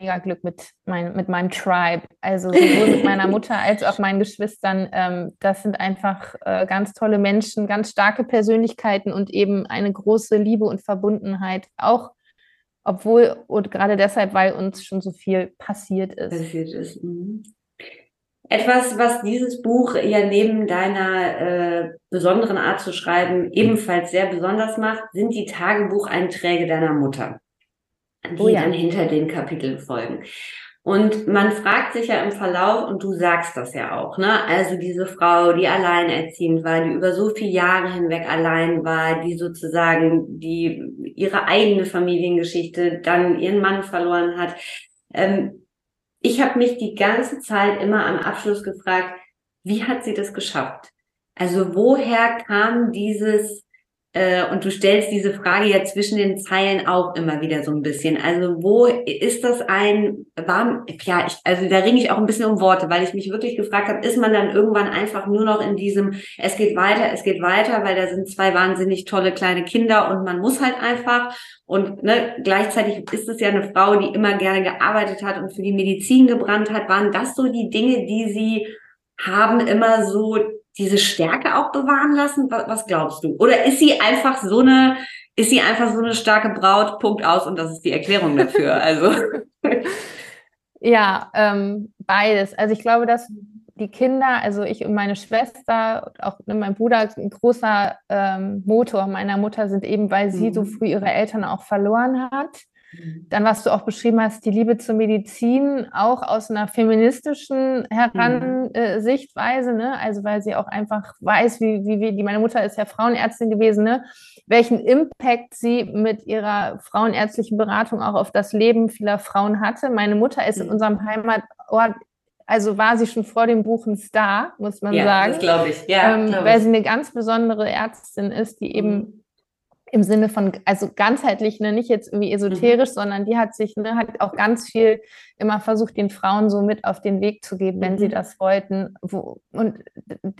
B: mega Glück mit, mein, mit meinem Tribe. Also sowohl mit meiner <laughs> Mutter als auch meinen Geschwistern. Ähm, das sind einfach äh, ganz tolle Menschen, ganz starke Persönlichkeiten und eben eine große Liebe und Verbundenheit. Auch obwohl und gerade deshalb, weil uns schon so viel passiert ist. Passiert ist.
A: Mhm. Etwas, was dieses Buch ja neben deiner äh, besonderen Art zu schreiben ebenfalls sehr besonders macht, sind die Tagebucheinträge deiner Mutter die oh ja. dann hinter den Kapiteln folgen. Und man fragt sich ja im Verlauf, und du sagst das ja auch, ne? Also diese Frau, die alleinerziehend war, die über so viele Jahre hinweg allein war, die sozusagen die ihre eigene Familiengeschichte dann ihren Mann verloren hat. Ähm, ich habe mich die ganze Zeit immer am Abschluss gefragt, wie hat sie das geschafft? Also woher kam dieses und du stellst diese Frage ja zwischen den Zeilen auch immer wieder so ein bisschen. Also wo ist das ein warm, ja, ich, also da ringe ich auch ein bisschen um Worte, weil ich mich wirklich gefragt habe, ist man dann irgendwann einfach nur noch in diesem, es geht weiter, es geht weiter, weil da sind zwei wahnsinnig tolle kleine Kinder und man muss halt einfach. Und ne, gleichzeitig ist es ja eine Frau, die immer gerne gearbeitet hat und für die Medizin gebrannt hat. Waren das so die Dinge, die sie haben immer so diese Stärke auch bewahren lassen? Was, glaubst du? Oder ist sie einfach so eine, ist sie einfach so eine starke Braut, Punkt aus und das ist die Erklärung dafür? Also. <laughs>
B: ja, ähm, beides. Also ich glaube, dass die Kinder, also ich und meine Schwester, auch ne, mein Bruder, ein großer ähm, Motor meiner Mutter sind eben, weil sie mhm. so früh ihre Eltern auch verloren hat. Dann, was du auch beschrieben hast, die Liebe zur Medizin, auch aus einer feministischen Heransichtweise, ne? also weil sie auch einfach weiß, wie, wie, wie meine Mutter ist ja Frauenärztin gewesen, ne? welchen Impact sie mit ihrer frauenärztlichen Beratung auch auf das Leben vieler Frauen hatte. Meine Mutter ist in mhm. unserem Heimatort also war sie schon vor dem Buch ein Star, muss man
A: ja,
B: sagen.
A: Das glaube ich, ja.
B: Ähm,
A: glaub
B: weil sie eine ganz besondere Ärztin ist, die eben mhm im Sinne von, also ganzheitlich, ne, nicht jetzt irgendwie esoterisch, mhm. sondern die hat sich, ne, hat auch ganz viel immer versucht, den Frauen so mit auf den Weg zu geben, wenn mhm. sie das wollten. Wo, und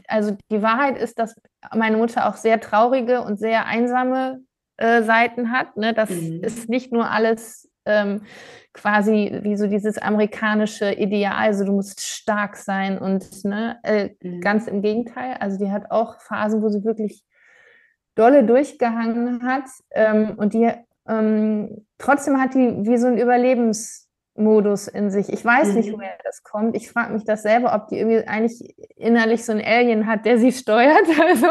B: also die Wahrheit ist, dass meine Mutter auch sehr traurige und sehr einsame äh, Seiten hat. Ne? Das mhm. ist nicht nur alles ähm, quasi wie so dieses amerikanische Ideal, also du musst stark sein und ne, äh, mhm. ganz im Gegenteil. Also die hat auch Phasen, wo sie wirklich dolle durchgehangen hat ähm, und die ähm, trotzdem hat die wie so ein Überlebensmodus in sich. Ich weiß mhm. nicht, woher das kommt. Ich frage mich das selber, ob die irgendwie eigentlich innerlich so ein Alien hat, der sie <laughs> steuert. Also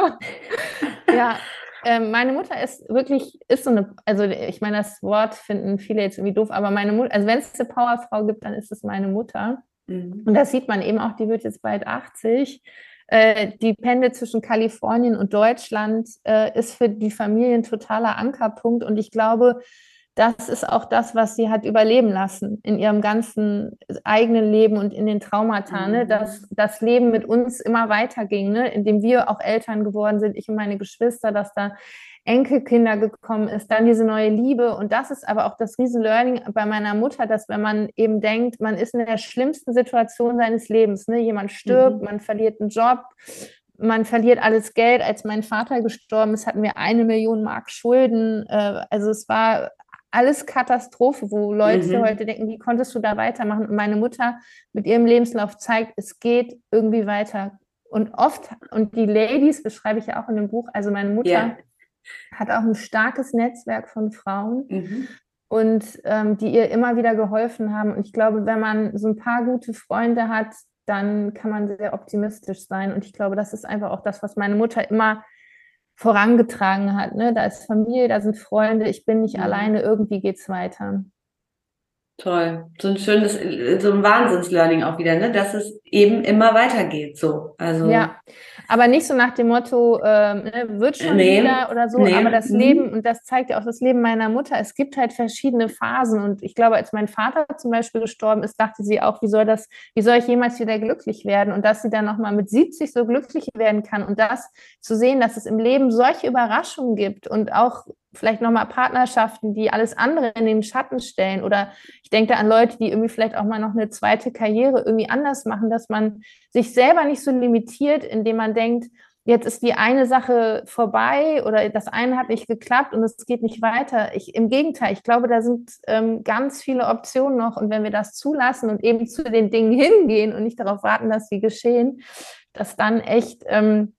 B: ja, ähm, meine Mutter ist wirklich, ist so eine, also ich meine, das Wort finden viele jetzt irgendwie doof, aber meine Mutter, also wenn es eine Powerfrau gibt, dann ist es meine Mutter. Mhm. Und das sieht man eben auch, die wird jetzt bald 80. Äh, die Pendel zwischen Kalifornien und Deutschland äh, ist für die Familie ein totaler Ankerpunkt. Und ich glaube, das ist auch das, was sie hat überleben lassen in ihrem ganzen eigenen Leben und in den Traumata, ne? Mhm. dass das Leben mit uns immer weiterging, ne? indem wir auch Eltern geworden sind, ich und meine Geschwister, dass da Enkelkinder gekommen ist, dann diese neue Liebe. Und das ist aber auch das Riesen-Learning bei meiner Mutter, dass wenn man eben denkt, man ist in der schlimmsten Situation seines Lebens, ne? jemand stirbt, mhm. man verliert einen Job, man verliert alles Geld. Als mein Vater gestorben ist, hatten wir eine Million Mark Schulden. Äh, also es war alles Katastrophe, wo Leute mhm. heute denken, wie konntest du da weitermachen? Und meine Mutter mit ihrem Lebenslauf zeigt, es geht irgendwie weiter. Und oft, und die Ladies beschreibe ich ja auch in dem Buch, also meine Mutter yeah hat auch ein starkes Netzwerk von Frauen. Mhm. Und ähm, die ihr immer wieder geholfen haben. Und ich glaube, wenn man so ein paar gute Freunde hat, dann kann man sehr optimistisch sein. Und ich glaube, das ist einfach auch das, was meine Mutter immer vorangetragen hat. Ne? Da ist Familie, da sind Freunde, ich bin nicht mhm. alleine, irgendwie geht es weiter.
A: Toll. So ein schönes, so ein Wahnsinns-Learning auch wieder, ne? Dass es eben immer weitergeht, so. Also.
B: Ja. Aber nicht so nach dem Motto, ähm, ne, wird schon nee, wieder oder so, nee. aber das mhm. Leben, und das zeigt ja auch das Leben meiner Mutter, es gibt halt verschiedene Phasen. Und ich glaube, als mein Vater zum Beispiel gestorben ist, dachte sie auch, wie soll das, wie soll ich jemals wieder glücklich werden? Und dass sie dann nochmal mit 70 so glücklich werden kann und das zu sehen, dass es im Leben solche Überraschungen gibt und auch vielleicht nochmal Partnerschaften, die alles andere in den Schatten stellen. Oder ich denke an Leute, die irgendwie vielleicht auch mal noch eine zweite Karriere irgendwie anders machen, dass man sich selber nicht so limitiert, indem man denkt, jetzt ist die eine Sache vorbei oder das eine hat nicht geklappt und es geht nicht weiter. Ich, Im Gegenteil, ich glaube, da sind ähm, ganz viele Optionen noch. Und wenn wir das zulassen und eben zu den Dingen hingehen und nicht darauf warten, dass sie geschehen, dass dann echt ähm,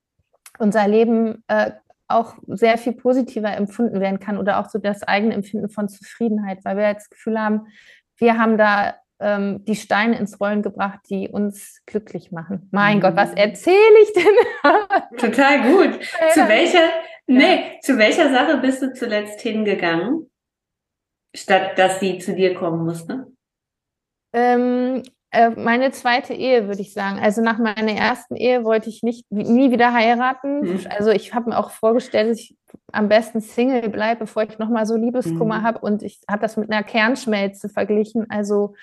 B: unser Leben äh, auch sehr viel positiver empfunden werden kann oder auch so das eigene Empfinden von Zufriedenheit, weil wir jetzt das Gefühl haben, wir haben da ähm, die Steine ins Rollen gebracht, die uns glücklich machen. Mein mhm. Gott, was erzähle ich denn? <laughs>
A: Total gut. Zu welcher, nee, zu welcher Sache bist du zuletzt hingegangen, statt dass sie zu dir kommen musste?
B: Ähm, äh, meine zweite Ehe, würde ich sagen. Also nach meiner ersten Ehe wollte ich nicht nie wieder heiraten. Mhm. Also ich habe mir auch vorgestellt, dass ich am besten Single bleibe, bevor ich nochmal so Liebeskummer mhm. habe. Und ich habe das mit einer Kernschmelze verglichen. Also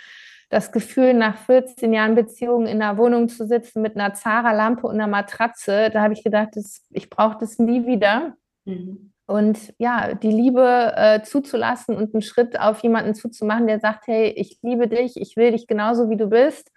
B: das Gefühl, nach 14 Jahren Beziehung in einer Wohnung zu sitzen mit einer Zara-Lampe und einer Matratze, da habe ich gedacht, das, ich brauche das nie wieder. Mhm. Und ja, die Liebe äh, zuzulassen und einen Schritt auf jemanden zuzumachen, der sagt, hey, ich liebe dich, ich will dich genauso, wie du bist.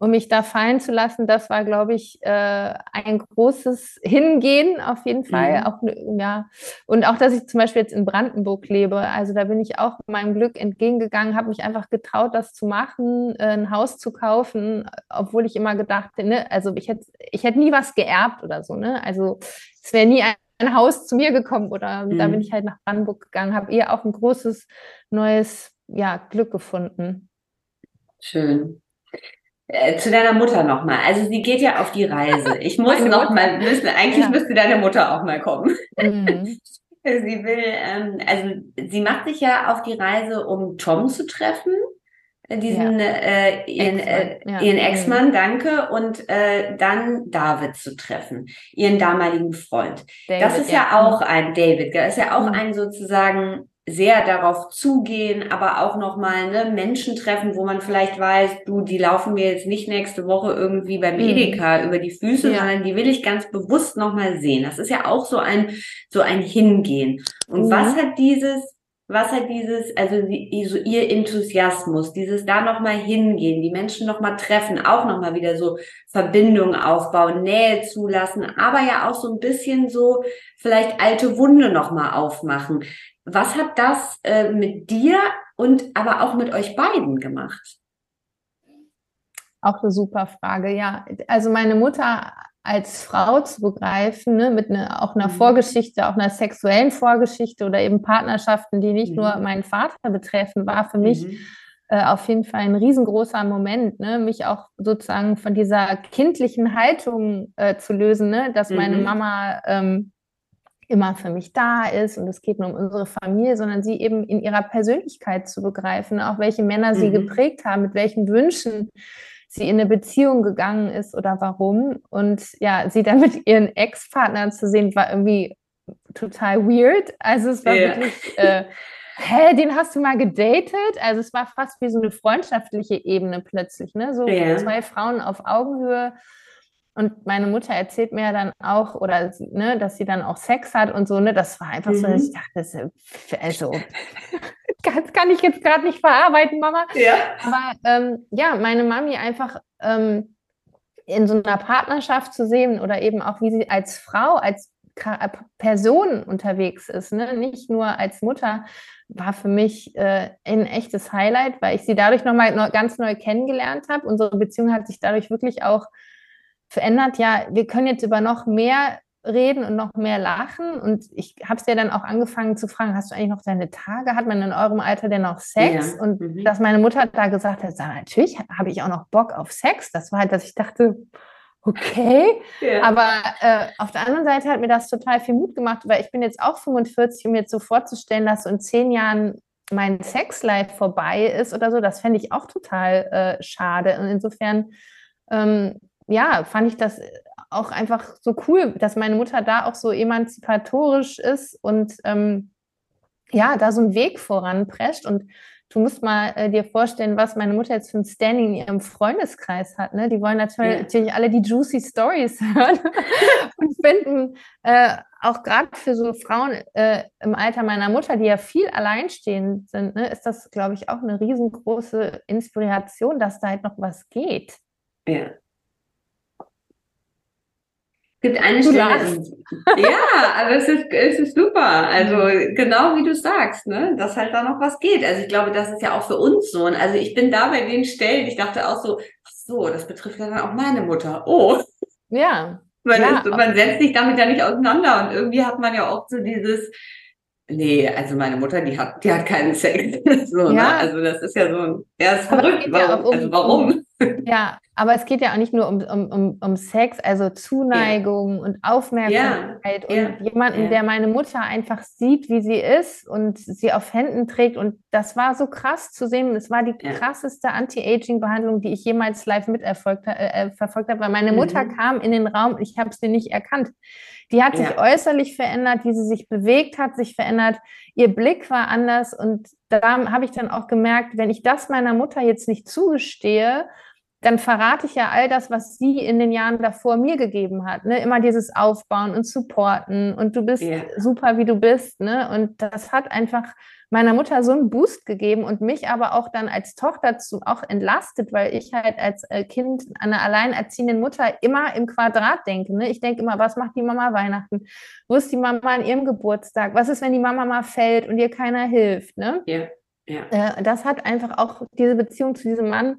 B: Und mich da fallen zu lassen, das war, glaube ich, äh, ein großes Hingehen auf jeden Fall. Mhm. Auch, ja. Und auch, dass ich zum Beispiel jetzt in Brandenburg lebe. Also da bin ich auch meinem Glück entgegengegangen, habe mich einfach getraut, das zu machen, äh, ein Haus zu kaufen, obwohl ich immer gedacht, ne, also ich hätte, ich hätte nie was geerbt oder so, ne? Also es wäre nie ein Haus zu mir gekommen oder mhm. da bin ich halt nach Brandenburg gegangen, habe ihr auch ein großes neues ja, Glück gefunden.
A: Schön. Äh, zu deiner Mutter nochmal. Also sie geht ja auf die Reise. Ich <laughs> muss noch mal müssen, eigentlich ja. müsste deine Mutter auch mal kommen. Mhm. <laughs> sie will, ähm, also sie macht sich ja auf die Reise, um Tom zu treffen diesen ja. äh, ihren, äh, ja. ihren Ex-Mann, danke, und äh, dann David zu treffen, ihren damaligen Freund. David, das ist ja, ja auch ein David, das ist ja auch mhm. ein sozusagen sehr darauf zugehen, aber auch nochmal ne, Menschen treffen, wo man vielleicht weiß, du, die laufen mir jetzt nicht nächste Woche irgendwie beim mhm. Edeka über die Füße, ja. sondern die will ich ganz bewusst nochmal sehen. Das ist ja auch so ein, so ein Hingehen. Und mhm. was hat dieses was hat dieses, also die, so ihr Enthusiasmus, dieses da nochmal hingehen, die Menschen nochmal treffen, auch nochmal wieder so Verbindungen aufbauen, Nähe zulassen, aber ja auch so ein bisschen so vielleicht alte Wunde nochmal aufmachen. Was hat das äh, mit dir und aber auch mit euch beiden gemacht?
B: Auch eine super Frage, ja. Also meine Mutter als Frau zu begreifen, ne, mit ne, auch einer mhm. Vorgeschichte, auch einer sexuellen Vorgeschichte oder eben Partnerschaften, die nicht mhm. nur meinen Vater betreffen, war für mich mhm. äh, auf jeden Fall ein riesengroßer Moment, ne, mich auch sozusagen von dieser kindlichen Haltung äh, zu lösen, ne, dass meine mhm. Mama ähm, immer für mich da ist und es geht nur um unsere Familie, sondern sie eben in ihrer Persönlichkeit zu begreifen, auch welche Männer sie mhm. geprägt haben, mit welchen Wünschen sie in eine Beziehung gegangen ist oder warum. Und ja, sie dann mit ihren Ex-Partnern zu sehen, war irgendwie total weird. Also es war yeah. wirklich, äh, hä, den hast du mal gedatet? Also es war fast wie so eine freundschaftliche Ebene plötzlich, ne? So yeah. zwei Frauen auf Augenhöhe. Und meine Mutter erzählt mir dann auch, oder ne, dass sie dann auch Sex hat und so, ne, das war einfach mhm. so, dass ich dachte, das, also <laughs> das kann ich jetzt gerade nicht verarbeiten, Mama. Ja. Aber ähm, ja, meine Mami einfach ähm, in so einer Partnerschaft zu sehen oder eben auch, wie sie als Frau, als äh, Person unterwegs ist, ne? nicht nur als Mutter, war für mich äh, ein echtes Highlight, weil ich sie dadurch nochmal ganz neu kennengelernt habe. Unsere Beziehung hat sich dadurch wirklich auch verändert. Ja, wir können jetzt über noch mehr reden und noch mehr lachen. Und ich habe es ja dann auch angefangen zu fragen, hast du eigentlich noch deine Tage? Hat man in eurem Alter denn noch Sex? Ja. Und mhm. dass meine Mutter da gesagt hat, sag, natürlich habe ich auch noch Bock auf Sex. Das war halt, dass ich dachte, okay. <laughs> Ja. Aber äh, auf der anderen Seite hat mir das total viel Mut gemacht, weil ich bin jetzt auch 45, um mir jetzt so vorzustellen, dass so in zehn Jahren mein Sexlife vorbei ist oder so, das fände ich auch total äh, schade. Und insofern, ähm, ja, fand ich das auch einfach so cool, dass meine Mutter da auch so emanzipatorisch ist und ähm, ja, da so einen Weg voranprescht. Und du musst mal äh, dir vorstellen, was meine Mutter jetzt für ein Standing in ihrem Freundeskreis hat. Ne? Die wollen natürlich, ja. natürlich alle die juicy Stories <laughs> hören und finden äh, auch gerade für so Frauen äh, im Alter meiner Mutter, die ja viel alleinstehend sind, ne, ist das, glaube ich, auch eine riesengroße Inspiration, dass da halt noch was geht.
A: Ja. Es gibt eine Stelle. ja, aber es ist, es ist super. Also genau wie du sagst, ne, dass halt da noch was geht. Also ich glaube, das ist ja auch für uns so. Und also ich bin da bei den Stellen, ich dachte auch so, ach so, das betrifft ja dann auch meine Mutter. Oh.
B: Ja.
A: Man, ja. Ist, man setzt sich damit ja nicht auseinander. Und irgendwie hat man ja auch so dieses, Nee, also meine Mutter, die hat, die hat keinen Sex. <laughs> so, ne? ja. ne? Also das ist ja so ein, ja, ist verrückt. Warum? Ja um, also warum?
B: Ja, aber es geht ja auch nicht nur um, um, um, um Sex, also Zuneigung ja. und Aufmerksamkeit und jemanden, der meine Mutter einfach sieht, wie sie ist und sie auf Händen trägt. Und das war so krass zu sehen. Es war die krasseste Anti-Aging-Behandlung, die ich jemals live mitverfolgt äh, äh, verfolgt habe, weil meine Mutter mhm. kam in den Raum, ich habe sie nicht erkannt. Die hat sich äußerlich verändert, wie sie sich bewegt hat, sich verändert. Ihr Blick war anders und da habe ich dann auch gemerkt, wenn ich das meiner Mutter jetzt nicht zugestehe, dann verrate ich ja all das, was sie in den Jahren davor mir gegeben hat. Ne? Immer dieses Aufbauen und Supporten und du bist yeah. super, wie du bist. Ne? Und das hat einfach meiner Mutter so einen Boost gegeben und mich aber auch dann als Tochter zu, auch entlastet, weil ich halt als äh, Kind einer alleinerziehenden Mutter immer im Quadrat denke. Ne? Ich denke immer, was macht die Mama Weihnachten? Wo ist die Mama an ihrem Geburtstag? Was ist, wenn die Mama mal fällt und ihr keiner hilft? Ne?
A: Yeah. Yeah.
B: Äh, das hat einfach auch diese Beziehung zu diesem Mann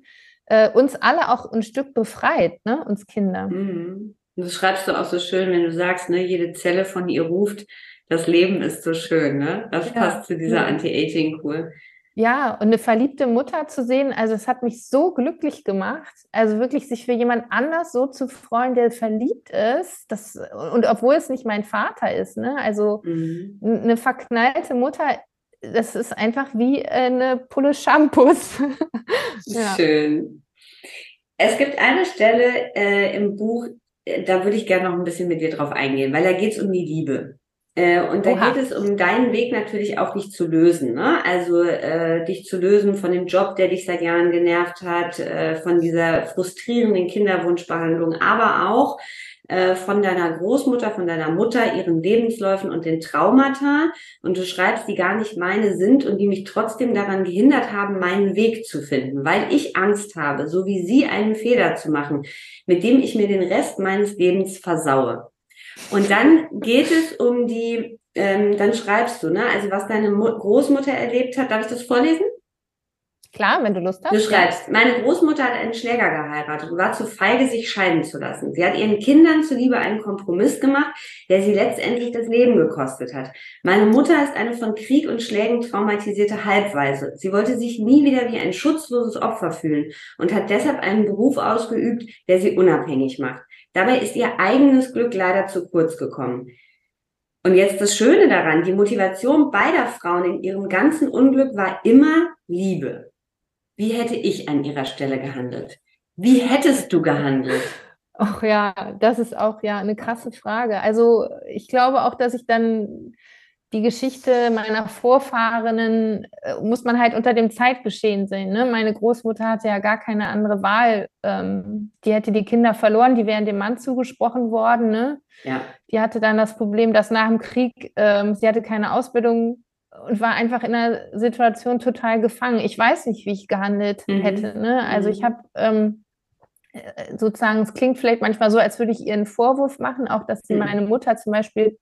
B: äh, uns alle auch ein Stück befreit, ne? uns Kinder.
A: Mhm. Das schreibst du auch so schön, wenn du sagst, ne, jede Zelle von ihr ruft, das Leben ist so schön, ne? Das ja. passt zu dieser Anti-Aging-Kur.
B: Ja, und eine verliebte Mutter zu sehen, also es hat mich so glücklich gemacht. Also wirklich sich für jemand anders so zu freuen, der verliebt ist. Das, und obwohl es nicht mein Vater ist, ne? Also mhm. eine verknallte Mutter, das ist einfach wie eine Pulle Shampoos. <laughs>
A: ja. Schön. Es gibt eine Stelle äh, im Buch, äh, da würde ich gerne noch ein bisschen mit dir drauf eingehen, weil da geht es um die Liebe. Äh, und da Oha. geht es um deinen Weg natürlich auch, dich zu lösen. Ne? Also äh, dich zu lösen von dem Job, der dich seit Jahren genervt hat, äh, von dieser frustrierenden Kinderwunschbehandlung, aber auch äh, von deiner Großmutter, von deiner Mutter, ihren Lebensläufen und den Traumata. Und du schreibst, die gar nicht meine sind und die mich trotzdem daran gehindert haben, meinen Weg zu finden, weil ich Angst habe, so wie sie einen Fehler zu machen, mit dem ich mir den Rest meines Lebens versaue. Und dann geht es um die, ähm, dann schreibst du, ne? Also was deine Großmutter erlebt hat, darf ich das vorlesen?
B: Klar, wenn du Lust hast.
A: Du schreibst, meine Großmutter hat einen Schläger geheiratet und war zu feige, sich scheiden zu lassen. Sie hat ihren Kindern zuliebe einen Kompromiss gemacht, der sie letztendlich das Leben gekostet hat. Meine Mutter ist eine von Krieg und Schlägen traumatisierte Halbweise. Sie wollte sich nie wieder wie ein schutzloses Opfer fühlen und hat deshalb einen Beruf ausgeübt, der sie unabhängig macht. Dabei ist ihr eigenes Glück leider zu kurz gekommen. Und jetzt das Schöne daran, die Motivation beider Frauen in ihrem ganzen Unglück war immer Liebe. Wie hätte ich an ihrer Stelle gehandelt? Wie hättest du gehandelt?
B: Ach ja, das ist auch ja eine krasse Frage. Also ich glaube auch, dass ich dann die Geschichte meiner Vorfahrenen äh, muss man halt unter dem Zeitgeschehen sehen. Ne? Meine Großmutter hatte ja gar keine andere Wahl. Ähm, die hätte die Kinder verloren, die wären dem Mann zugesprochen worden. Ne?
A: Ja.
B: Die hatte dann das Problem, dass nach dem Krieg, ähm, sie hatte keine Ausbildung und war einfach in einer Situation total gefangen. Ich weiß nicht, wie ich gehandelt mhm. hätte. Ne? Also ich mhm. habe ähm, äh, sozusagen, es klingt vielleicht manchmal so, als würde ich ihr einen Vorwurf machen, auch dass sie mhm. meine Mutter zum Beispiel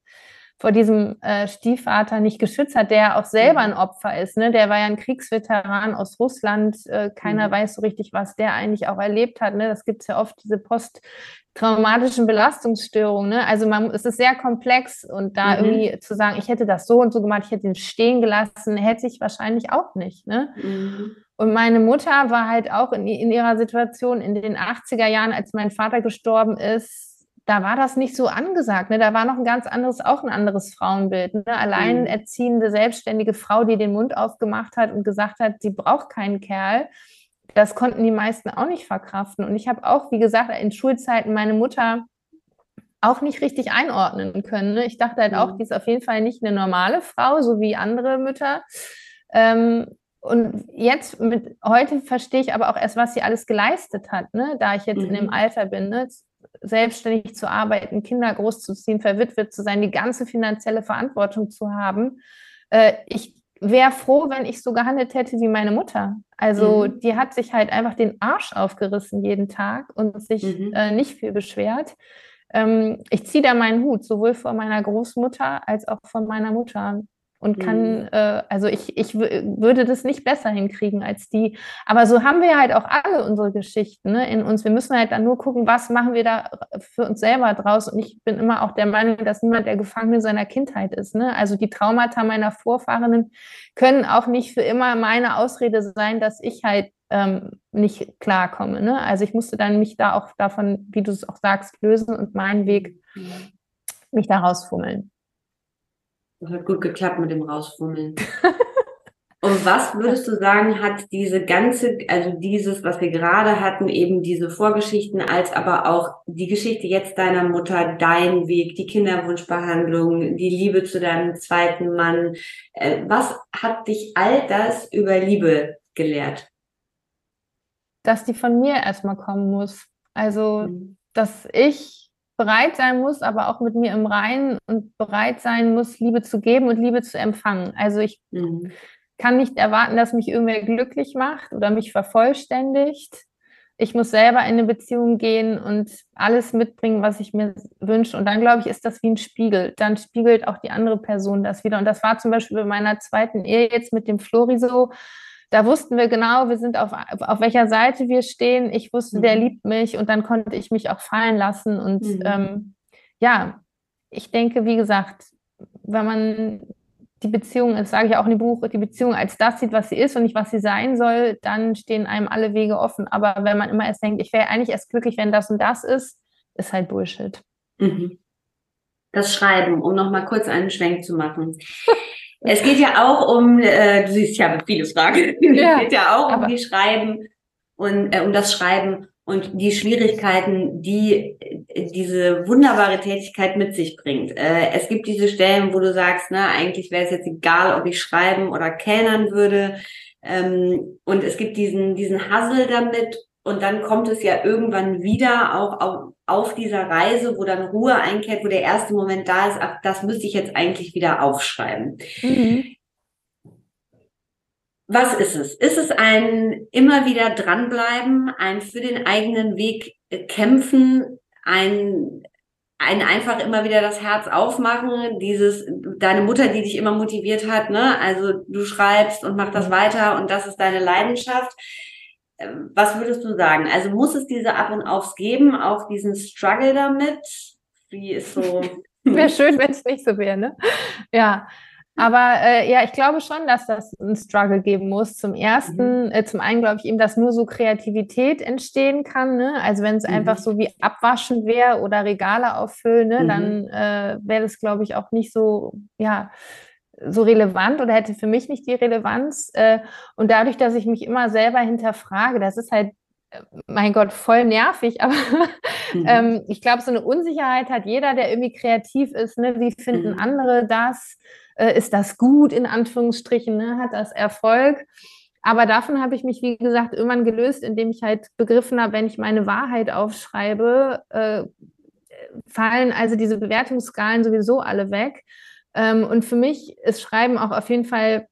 B: vor diesem äh, Stiefvater nicht geschützt hat, der auch selber mhm. ein Opfer ist. Ne? Der war ja ein Kriegsveteran aus Russland. Äh, keiner mhm. weiß so richtig, was der eigentlich auch erlebt hat. Ne? Das gibt es ja oft, diese posttraumatischen Belastungsstörungen. Ne? Also man, es ist sehr komplex und da mhm. irgendwie zu sagen, ich hätte das so und so gemacht, ich hätte ihn stehen gelassen, hätte ich wahrscheinlich auch nicht. Ne? Mhm. Und meine Mutter war halt auch in, in ihrer Situation in den 80er Jahren, als mein Vater gestorben ist, da war das nicht so angesagt. Ne? Da war noch ein ganz anderes, auch ein anderes Frauenbild. Ne? Alleinerziehende, selbstständige Frau, die den Mund aufgemacht hat und gesagt hat, sie braucht keinen Kerl. Das konnten die meisten auch nicht verkraften. Und ich habe auch, wie gesagt, in Schulzeiten meine Mutter auch nicht richtig einordnen können. Ne? Ich dachte halt auch, mhm. die ist auf jeden Fall nicht eine normale Frau, so wie andere Mütter. Ähm, und jetzt mit heute verstehe ich aber auch erst, was sie alles geleistet hat, ne? da ich jetzt mhm. in dem mhm. Alter bin, ne? Selbstständig zu arbeiten, Kinder großzuziehen, verwitwet zu sein, die ganze finanzielle Verantwortung zu haben. Äh, ich wäre froh, wenn ich so gehandelt hätte wie meine Mutter. Also mhm. die hat sich halt einfach den Arsch aufgerissen jeden Tag und sich mhm. äh, nicht viel beschwert. Ähm, ich ziehe da meinen Hut, sowohl vor meiner Großmutter als auch von meiner Mutter und kann, mhm. äh, also ich, ich würde das nicht besser hinkriegen als die. Aber so haben wir halt auch alle unsere Geschichten ne, in uns. Wir müssen halt dann nur gucken, was machen wir da für uns selber draus. Und ich bin immer auch der Meinung, dass niemand der Gefangene seiner Kindheit ist. Ne? Also die Traumata meiner Vorfahrenen können auch nicht für immer meine Ausrede sein, dass ich halt ähm, nicht klarkomme. Ne? Also ich musste dann mich da auch davon, wie du es auch sagst, lösen und meinen Weg mhm. mich da rausfummeln.
A: Das hat gut geklappt mit dem Rausfummeln. <laughs> Und was würdest du sagen, hat diese ganze, also dieses, was wir gerade hatten, eben diese Vorgeschichten, als aber auch die Geschichte jetzt deiner Mutter, dein Weg, die Kinderwunschbehandlung, die Liebe zu deinem zweiten Mann, äh, was hat dich all das über Liebe gelehrt?
B: Dass die von mir erstmal kommen muss. Also, mhm. dass ich bereit sein muss, aber auch mit mir im Reinen und bereit sein muss, Liebe zu geben und Liebe zu empfangen. Also ich mhm. kann nicht erwarten, dass mich irgendwer glücklich macht oder mich vervollständigt. Ich muss selber in eine Beziehung gehen und alles mitbringen, was ich mir wünsche. Und dann, glaube ich, ist das wie ein Spiegel. Dann spiegelt auch die andere Person das wieder. Und das war zum Beispiel bei meiner zweiten Ehe jetzt mit dem Flori so da wussten wir genau, wir sind auf, auf welcher Seite wir stehen. Ich wusste, mhm. der liebt mich und dann konnte ich mich auch fallen lassen. Und mhm. ähm, ja, ich denke, wie gesagt, wenn man die Beziehung, das sage ich auch in dem Buch, die Beziehung als das sieht, was sie ist und nicht, was sie sein soll, dann stehen einem alle Wege offen. Aber wenn man immer erst denkt, ich wäre eigentlich erst glücklich, wenn das und das ist, ist halt Bullshit. Mhm.
A: Das Schreiben, um nochmal kurz einen Schwenk zu machen. Es geht ja auch um, äh, du siehst, ich habe viele Fragen. <laughs> Ja, es geht ja auch um die Schreiben und äh, um das Schreiben und die Schwierigkeiten, die äh, diese wunderbare Tätigkeit mit sich bringt. Äh, es gibt diese Stellen, wo du sagst, na, eigentlich wäre es jetzt egal, ob ich schreiben oder kellnern würde. Ähm, und es gibt diesen, diesen Hassel damit und dann kommt es ja irgendwann wieder auch auf, auf dieser Reise, wo dann Ruhe einkehrt, wo der erste Moment da ist, ach, das müsste ich jetzt eigentlich wieder aufschreiben. Mhm. Was ist es? Ist es ein immer wieder dranbleiben, ein für den eigenen Weg kämpfen, ein, ein einfach immer wieder das Herz aufmachen, dieses, deine Mutter, die dich immer motiviert hat, ne? Also du schreibst und mach das weiter und das ist deine Leidenschaft was würdest du sagen? Also muss es diese Ab und Aufs geben, auch diesen Struggle damit? Wie ist so? <laughs>
B: wäre schön, wenn es nicht so wäre, ne? Ja. Aber äh, ja, ich glaube schon, dass das ein Struggle geben muss. Zum ersten, mhm. äh, zum einen glaube ich eben, dass nur so Kreativität entstehen kann. Ne? Also wenn es mhm. einfach so wie Abwaschen wäre oder Regale auffüllen, ne? Mhm. dann äh, wäre das, glaube ich, auch nicht so, ja, so relevant oder hätte für mich nicht die Relevanz. Äh, und dadurch, dass ich mich immer selber hinterfrage, das ist halt, äh, mein Gott, voll nervig, <laughs> aber mhm. ähm, ich glaube, so eine Unsicherheit hat jeder, der irgendwie kreativ ist. Ne? Wie finden mhm. andere das? Äh, ist das gut in Anführungsstrichen? Ne? Hat das Erfolg? Aber davon habe ich mich, wie gesagt, irgendwann gelöst, indem ich halt begriffen habe, wenn ich meine Wahrheit aufschreibe, fallen also diese Bewertungsskalen sowieso alle weg. Ähm, und für mich ist Schreiben auch auf jeden Fall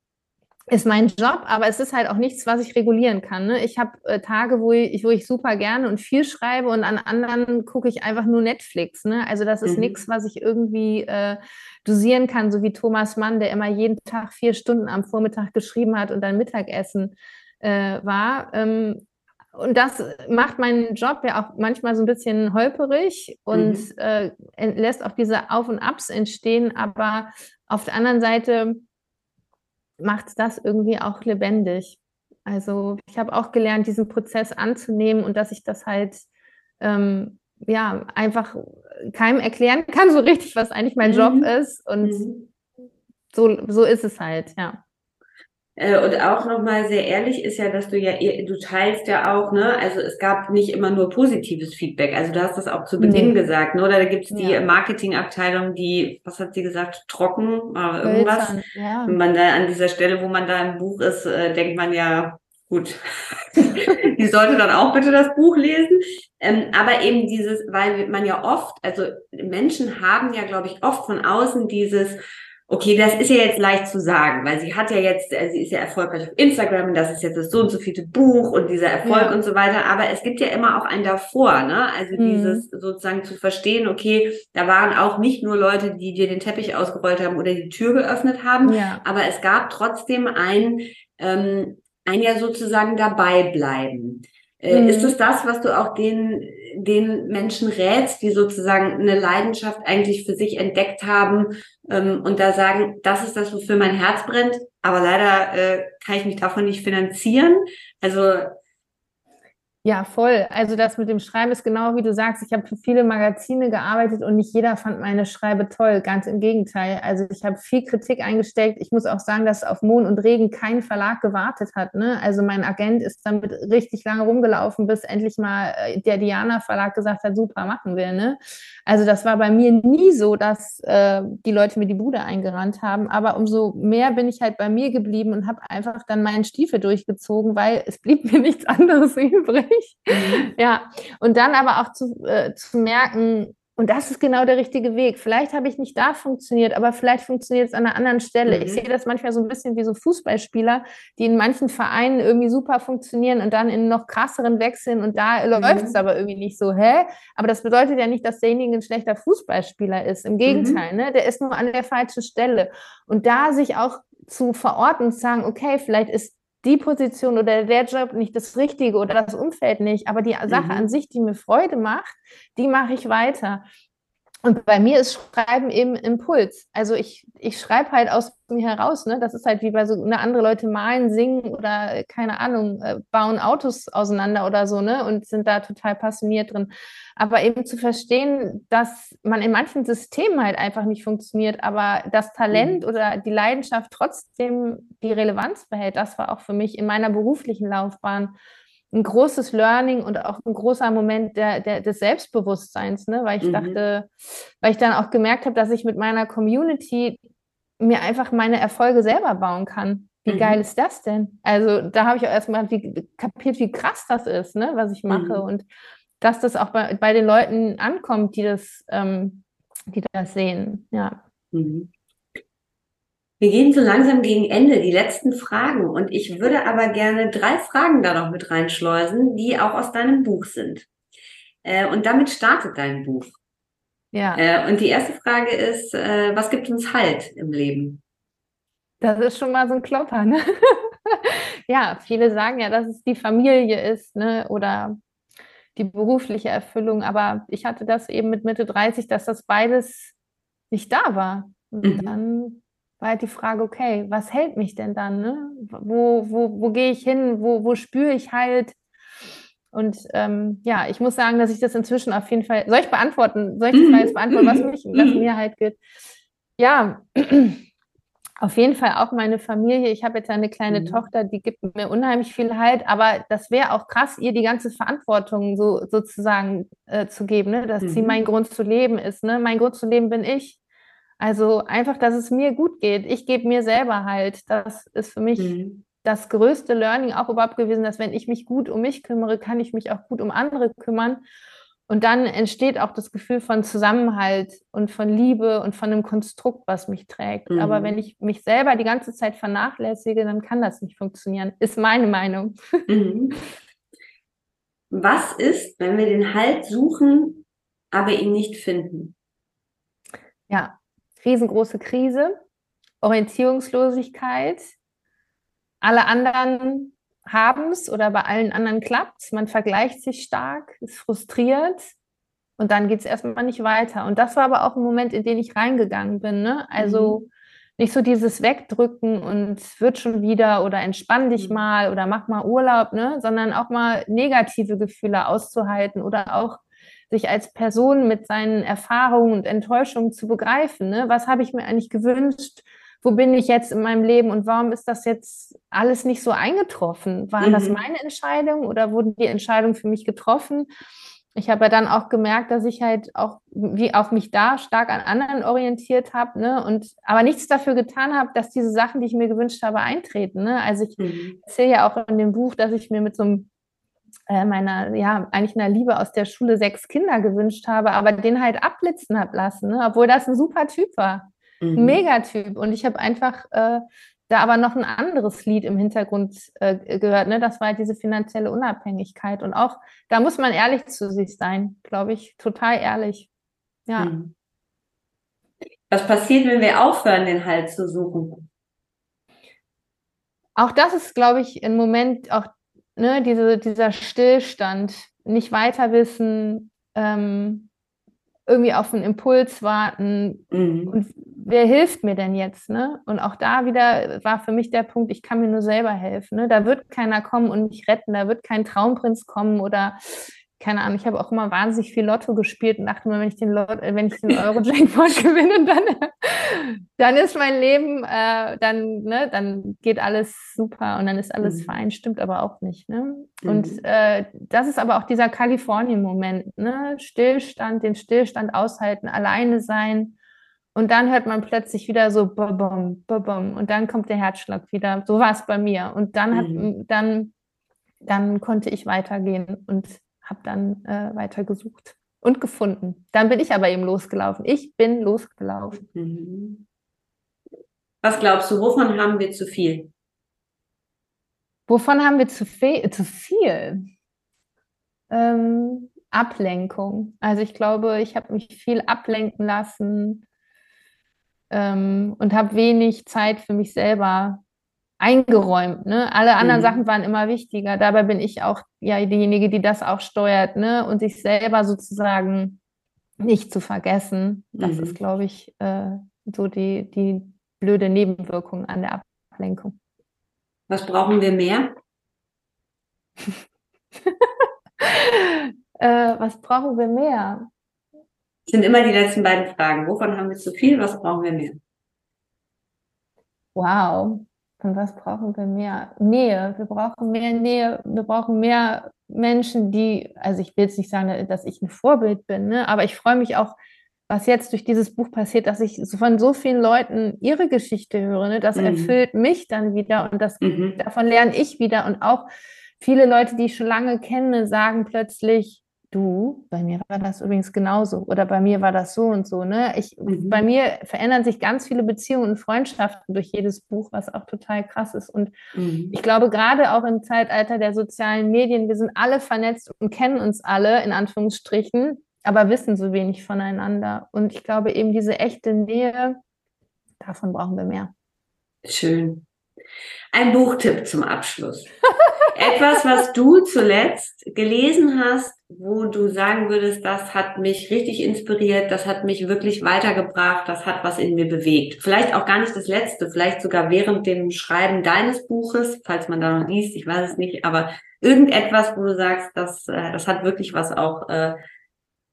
B: ist mein Job, aber es ist halt auch nichts, was ich regulieren kann. Ne? Ich habe äh, Tage, wo ich, wo ich super gerne und viel schreibe und an anderen gucke ich einfach nur Netflix. Ne? Also das ist mhm. nichts, was ich irgendwie äh, dosieren kann, so wie Thomas Mann, der immer jeden Tag vier Stunden am Vormittag geschrieben hat und dann Mittagessen äh, war. Ähm, und das macht meinen Job ja auch manchmal so ein bisschen holperig und mhm. äh, lässt auch diese Auf und Abs entstehen. Aber auf der anderen Seite macht das irgendwie auch lebendig. Also ich habe auch gelernt, diesen Prozess anzunehmen und dass ich das halt ähm, ja einfach keinem erklären <laughs> kann so richtig, was eigentlich mein mhm. Job ist. Und mhm. so, so ist es halt, ja.
A: Äh, und auch nochmal sehr ehrlich ist ja, dass du ja, du teilst ja auch, ne, also es gab nicht immer nur positives Feedback. Also du hast das auch zu Beginn nee. gesagt, ne? Oder da gibt es die ja. Marketingabteilung, die, was hat sie gesagt, trocken oder äh, irgendwas. Ja. Und man da an dieser Stelle, wo man da im Buch ist, äh, denkt man ja, gut, <laughs> die sollte dann auch bitte das Buch lesen. Ähm, aber eben dieses, weil man ja oft, also Menschen haben ja, glaube ich, oft von außen dieses, okay, das ist ja jetzt leicht zu sagen, weil sie hat ja jetzt, äh, sie ist ja erfolgreich auf Instagram, das ist jetzt das so und so viele Buch und dieser Erfolg ja. und so weiter, aber es gibt ja immer auch ein davor, ne? Also mhm. dieses sozusagen zu verstehen, okay, da waren auch nicht nur Leute, die dir den Teppich ausgerollt haben oder die Tür geöffnet haben, ja. aber es gab trotzdem ein, ähm, ein ja sozusagen dabei bleiben. Äh, mhm. Ist es das, was du auch den, den Menschen rätst, die sozusagen eine Leidenschaft eigentlich für sich entdeckt haben ähm, und da sagen, das ist das, wofür mein Herz brennt, aber leider äh, kann ich mich davon nicht finanzieren? Also
B: ja, voll. Also das mit dem Schreiben ist genau wie du sagst. Ich habe für viele Magazine gearbeitet und nicht jeder fand meine Schreibe toll. Ganz im Gegenteil. Also ich habe viel Kritik eingesteckt. Ich muss auch sagen, dass auf Mond und Regen kein Verlag gewartet hat. Ne? Also mein Agent ist damit richtig lange rumgelaufen, bis endlich mal äh, der Diana Verlag gesagt hat, super, machen wir. Ne? Also das war bei mir nie so, dass äh, die Leute mir die Bude eingerannt haben. Aber umso mehr bin ich halt bei mir geblieben und habe einfach dann meinen Stiefel durchgezogen, weil es blieb <laughs> mir nichts anderes übrig nicht. Mhm. Ja, und dann aber auch zu, äh, zu merken, und das ist genau der richtige Weg. Vielleicht habe ich nicht da funktioniert, aber vielleicht funktioniert es an einer anderen Stelle. Mhm. Ich sehe das manchmal so ein bisschen wie so Fußballspieler, die in manchen Vereinen irgendwie super funktionieren und dann in noch krasseren wechseln und da mhm. läuft es aber irgendwie nicht so. Hä? Aber das bedeutet ja nicht, dass derjenige ein schlechter Fußballspieler ist. Im Gegenteil, mhm. ne? der ist nur an der falschen Stelle. Und da sich auch zu verorten und zu sagen, okay, vielleicht ist die Position oder der Job nicht das Richtige oder das Umfeld nicht, aber die Sache mhm. an sich, die mir Freude macht, die mache ich weiter. Und bei mir ist Schreiben eben Impuls. Also ich, ich schreibe halt aus mir heraus. Ne? Das ist halt wie bei so ne, andere Leute malen, singen oder keine Ahnung, äh, bauen Autos auseinander oder so, ne? Und sind da total passioniert drin. Aber eben zu verstehen, dass man in manchen Systemen halt einfach nicht funktioniert, aber das Talent mhm. oder die Leidenschaft trotzdem die Relevanz behält, das war auch für mich in meiner beruflichen Laufbahn ein großes Learning und auch ein großer Moment der, der, des Selbstbewusstseins, ne? weil ich mhm. dachte, weil ich dann auch gemerkt habe, dass ich mit meiner Community mir einfach meine Erfolge selber bauen kann. Wie mhm. geil ist das denn? Also da habe ich auch erstmal wie, kapiert, wie krass das ist, ne? was ich mache mhm. und dass das auch bei, bei den Leuten ankommt, die das, ähm, die das sehen. Ja. Mhm.
A: Wir gehen so langsam gegen Ende, die letzten Fragen. Und ich würde aber gerne drei Fragen da noch mit reinschleusen, die auch aus deinem Buch sind. Äh, und damit startet dein Buch. Ja. Äh, und die erste Frage ist, äh, was gibt uns Halt im Leben?
B: Das ist schon mal so ein Klopper, ne? <laughs> ja, viele sagen ja, dass es die Familie ist, ne? Oder die berufliche Erfüllung. Aber ich hatte das eben mit Mitte 30, dass das beides nicht da war. Und mhm. dann war halt die Frage, okay, was hält mich denn dann? Ne? Wo, wo, wo gehe ich hin? Wo, wo spüre ich halt? Und ähm, ja, ich muss sagen, dass ich das inzwischen auf jeden Fall, soll ich beantworten, soll ich die Frage jetzt beantworten, was, mich, was mir halt geht? Ja, <clears throat> auf jeden Fall auch meine Familie. Ich habe jetzt eine kleine mhm. Tochter, die gibt mir unheimlich viel Halt, aber das wäre auch krass, ihr die ganze Verantwortung so sozusagen äh, zu geben, ne? dass mhm. sie mein Grund zu leben ist. Ne? Mein Grund zu leben bin ich. Also einfach, dass es mir gut geht. Ich gebe mir selber halt. Das ist für mich mhm. das größte Learning auch überhaupt gewesen, dass wenn ich mich gut um mich kümmere, kann ich mich auch gut um andere kümmern. Und dann entsteht auch das Gefühl von Zusammenhalt und von Liebe und von einem Konstrukt, was mich trägt. Mhm. Aber wenn ich mich selber die ganze Zeit vernachlässige, dann kann das nicht funktionieren. Ist meine Meinung. Mhm.
A: Was ist, wenn wir den Halt suchen, aber ihn nicht finden?
B: Ja, riesengroße Krise, Orientierungslosigkeit. Alle anderen haben es oder bei allen anderen klappt es. Man vergleicht sich stark, ist frustriert und dann geht es erstmal nicht weiter. Und das war aber auch ein Moment, in den ich reingegangen bin. Ne? Also mhm. nicht so dieses Wegdrücken und wird schon wieder oder entspann dich mhm. mal oder mach mal Urlaub, ne? sondern auch mal negative Gefühle auszuhalten oder auch sich als Person mit seinen Erfahrungen und Enttäuschungen zu begreifen. Ne? Was habe ich mir eigentlich gewünscht? Wo bin ich jetzt in meinem Leben und warum ist das jetzt alles nicht so eingetroffen? Waren mhm. das meine Entscheidungen oder wurden die Entscheidungen für mich getroffen? ich habe ja dann auch gemerkt, dass ich halt auch, wie auch mich da stark an anderen orientiert habe, ne, und aber nichts dafür getan habe, dass diese Sachen, die ich mir gewünscht habe, eintreten. Ne? Also ich mhm. erzähle ja auch in dem Buch, dass ich mir mit so einem meiner, ja, eigentlich einer Liebe aus der Schule sechs Kinder gewünscht habe, aber den halt abblitzen habe lassen, ne? obwohl das ein super Typ war. Mhm. Ein Megatyp. Und ich habe einfach äh, da aber noch ein anderes Lied im Hintergrund äh, gehört. Ne? Das war halt diese finanzielle Unabhängigkeit. Und auch da muss man ehrlich zu sich sein, glaube ich, total ehrlich. Ja. Hm.
A: Was passiert, wenn wir aufhören, den Halt zu suchen?
B: Auch das ist, glaube ich, im Moment auch ne, diese, dieser Stillstand, nicht weiter wissen, ähm, irgendwie auf einen Impuls warten. Mhm. Und wer hilft mir denn jetzt? Ne? Und auch da wieder war für mich der Punkt, ich kann mir nur selber helfen. Ne? Da wird keiner kommen und mich retten, da wird kein Traumprinz kommen oder keine Ahnung, ich habe auch immer wahnsinnig viel Lotto gespielt und dachte immer, wenn ich den, Lot äh, wenn ich den Euro-Jackpot <laughs> gewinne, dann, dann ist mein Leben, äh, dann, ne, dann geht alles super und dann ist alles mhm. fein. Stimmt aber auch nicht. Ne? Mhm. Und äh, das ist aber auch dieser Kalifornien-Moment. Ne? Stillstand, den Stillstand aushalten, alleine sein. Und dann hört man plötzlich wieder so bum, bum, und dann kommt der Herzschlag wieder. So war es bei mir. Und dann hat, mhm. dann, dann konnte ich weitergehen und habe dann äh, weiter gesucht und gefunden. Dann bin ich aber eben losgelaufen. Ich bin losgelaufen. Mhm.
A: Was glaubst du, wovon haben wir zu viel?
B: Wovon haben wir zu, zu viel? Ähm, Ablenkung. Also ich glaube, ich habe mich viel ablenken lassen ähm, und habe wenig Zeit für mich selber eingeräumt. Ne? Alle anderen mhm. Sachen waren immer wichtiger. Dabei bin ich auch ja diejenige, die das auch steuert, ne? Und sich selber sozusagen nicht zu vergessen. Das mhm. ist, glaube ich, äh, so die, die blöde Nebenwirkung an der Ablenkung.
A: Was brauchen wir mehr? <laughs>
B: äh, was brauchen wir mehr?
A: Das sind immer die letzten beiden Fragen. Wovon haben wir zu viel? Was brauchen wir mehr?
B: Wow. Und was brauchen wir mehr? Nähe. Wir brauchen mehr Nähe. Wir brauchen mehr Menschen, die, also ich will jetzt nicht sagen, dass ich ein Vorbild bin, ne? aber ich freue mich auch, was jetzt durch dieses Buch passiert, dass ich von so vielen Leuten ihre Geschichte höre. Ne? Das mhm. erfüllt mich dann wieder und das, mhm. davon lerne ich wieder. Und auch viele Leute, die ich schon lange kenne, sagen plötzlich, du, bei mir war das übrigens genauso oder bei mir war das so und so. Ne? Ich, mhm. Bei mir verändern sich ganz viele Beziehungen und Freundschaften durch jedes Buch, was auch total krass ist. Und mhm. ich glaube, gerade auch im Zeitalter der sozialen Medien, wir sind alle vernetzt und kennen uns alle, in Anführungsstrichen, aber wissen so wenig voneinander. Und ich glaube, eben diese echte Nähe, davon brauchen wir mehr.
A: Schön. Ein Buchtipp zum Abschluss. <laughs> Etwas, was du zuletzt gelesen hast, wo du sagen würdest, das hat mich richtig inspiriert, das hat mich wirklich weitergebracht, das hat was in mir bewegt. Vielleicht auch gar nicht das letzte, vielleicht sogar während dem Schreiben deines Buches, falls man da noch liest, ich weiß es nicht, aber irgendetwas, wo du sagst, das, äh, das hat wirklich was auch äh,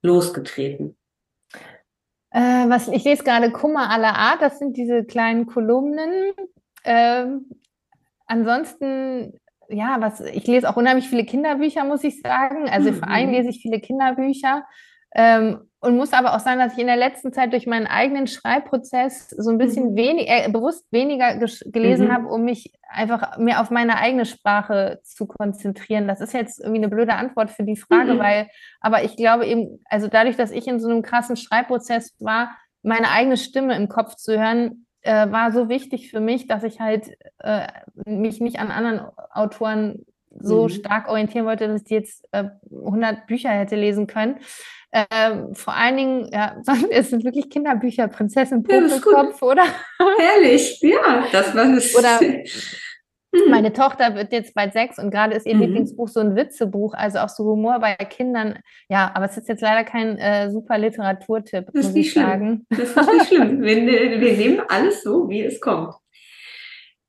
A: losgetreten.
B: Äh, was, ich lese gerade Kummer aller Art, das sind diese kleinen Kolumnen. Ähm, ansonsten ja, was, ich lese auch unheimlich viele Kinderbücher, muss ich sagen. Also mhm. vor allem lese ich viele Kinderbücher. Ähm, und muss aber auch sagen, dass ich in der letzten Zeit durch meinen eigenen Schreibprozess so ein bisschen mhm. wenig, äh, bewusst weniger gelesen mhm. habe, um mich einfach mehr auf meine eigene Sprache zu konzentrieren. Das ist jetzt irgendwie eine blöde Antwort für die Frage, mhm. weil, aber ich glaube eben, also dadurch, dass ich in so einem krassen Schreibprozess war, meine eigene Stimme im Kopf zu hören, äh, war so wichtig für mich, dass ich halt äh, mich nicht an anderen Autoren so mhm. stark orientieren wollte, dass ich jetzt äh, 100 Bücher hätte lesen können. Ähm, vor allen Dingen, ja, <laughs> es sind wirklich Kinderbücher, Prinzessin Popelkopf, ja, oder?
A: Herrlich, ja, das war <laughs> es.
B: Oder <laughs> Mhm. Meine Tochter wird jetzt bald sechs und gerade ist ihr mhm. Lieblingsbuch so ein Witzebuch, also auch so Humor bei Kindern. Ja, aber es ist jetzt leider kein äh, super Literaturtipp,
A: das muss ich schlimm. sagen. Das ist nicht schlimm. Wir, wir nehmen alles so, wie es kommt.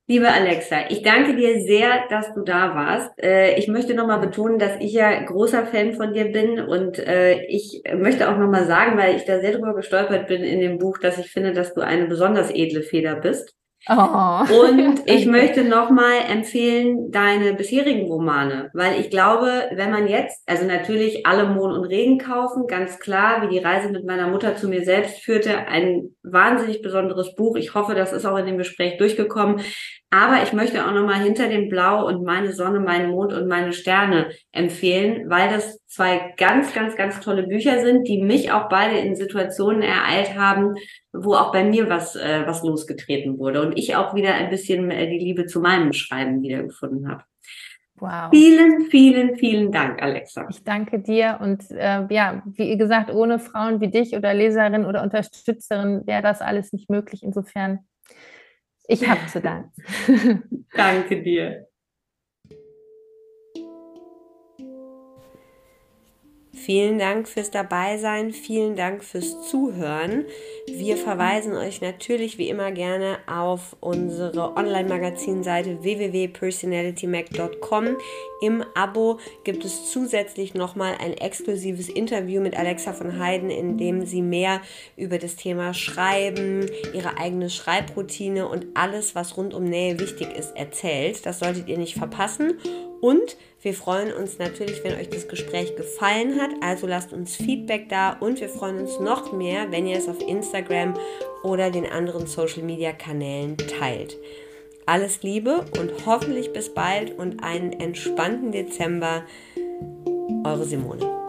A: Liebe Alexa, ich danke dir sehr, dass du da warst. Äh, ich möchte nochmal betonen, dass ich ja großer Fan von dir bin und äh, ich möchte auch nochmal sagen, weil ich da sehr drüber gestolpert bin in dem Buch, dass ich finde, dass du eine besonders edle Feder bist. Oh. Und <laughs> ich möchte nochmal empfehlen deine bisherigen Romane, weil ich glaube, wenn man jetzt, also natürlich alle Mond und Regen kaufen, ganz klar, wie die Reise mit meiner Mutter zu mir selbst führte, ein wahnsinnig besonderes Buch. Ich hoffe, das ist auch in dem Gespräch durchgekommen. Aber ich möchte auch nochmal hinter dem Blau und meine Sonne, meinen Mond und meine Sterne empfehlen, weil das zwei ganz, ganz, ganz tolle Bücher sind, die mich auch beide in Situationen ereilt haben, wo auch bei mir was, äh, was losgetreten wurde und ich auch wieder ein bisschen äh, die Liebe zu meinem Schreiben wiedergefunden habe. Wow. Vielen, vielen, vielen Dank, Alexa.
B: Ich danke dir und äh, ja, wie gesagt, ohne Frauen wie dich oder Leserin oder Unterstützerin wäre das alles nicht möglich. Insofern ich habe zu danken. <laughs>
A: Danke dir. Vielen Dank fürs Dabeisein, vielen Dank fürs Zuhören. Wir verweisen euch natürlich wie immer gerne auf unsere Online-Magazinseite www.personalitymac.com. Im Abo gibt es zusätzlich nochmal ein exklusives Interview mit Alexa von Heiden, in dem sie mehr über das Thema Schreiben, ihre eigene Schreibroutine und alles, was rund um Nähe wichtig ist, erzählt. Das solltet ihr nicht verpassen. Und wir freuen uns natürlich, wenn euch das Gespräch gefallen hat. Also lasst uns Feedback da und wir freuen uns noch mehr, wenn ihr es auf Instagram oder den anderen Social Media Kanälen teilt. Alles Liebe und hoffentlich bis bald und einen entspannten Dezember. Eure Simone.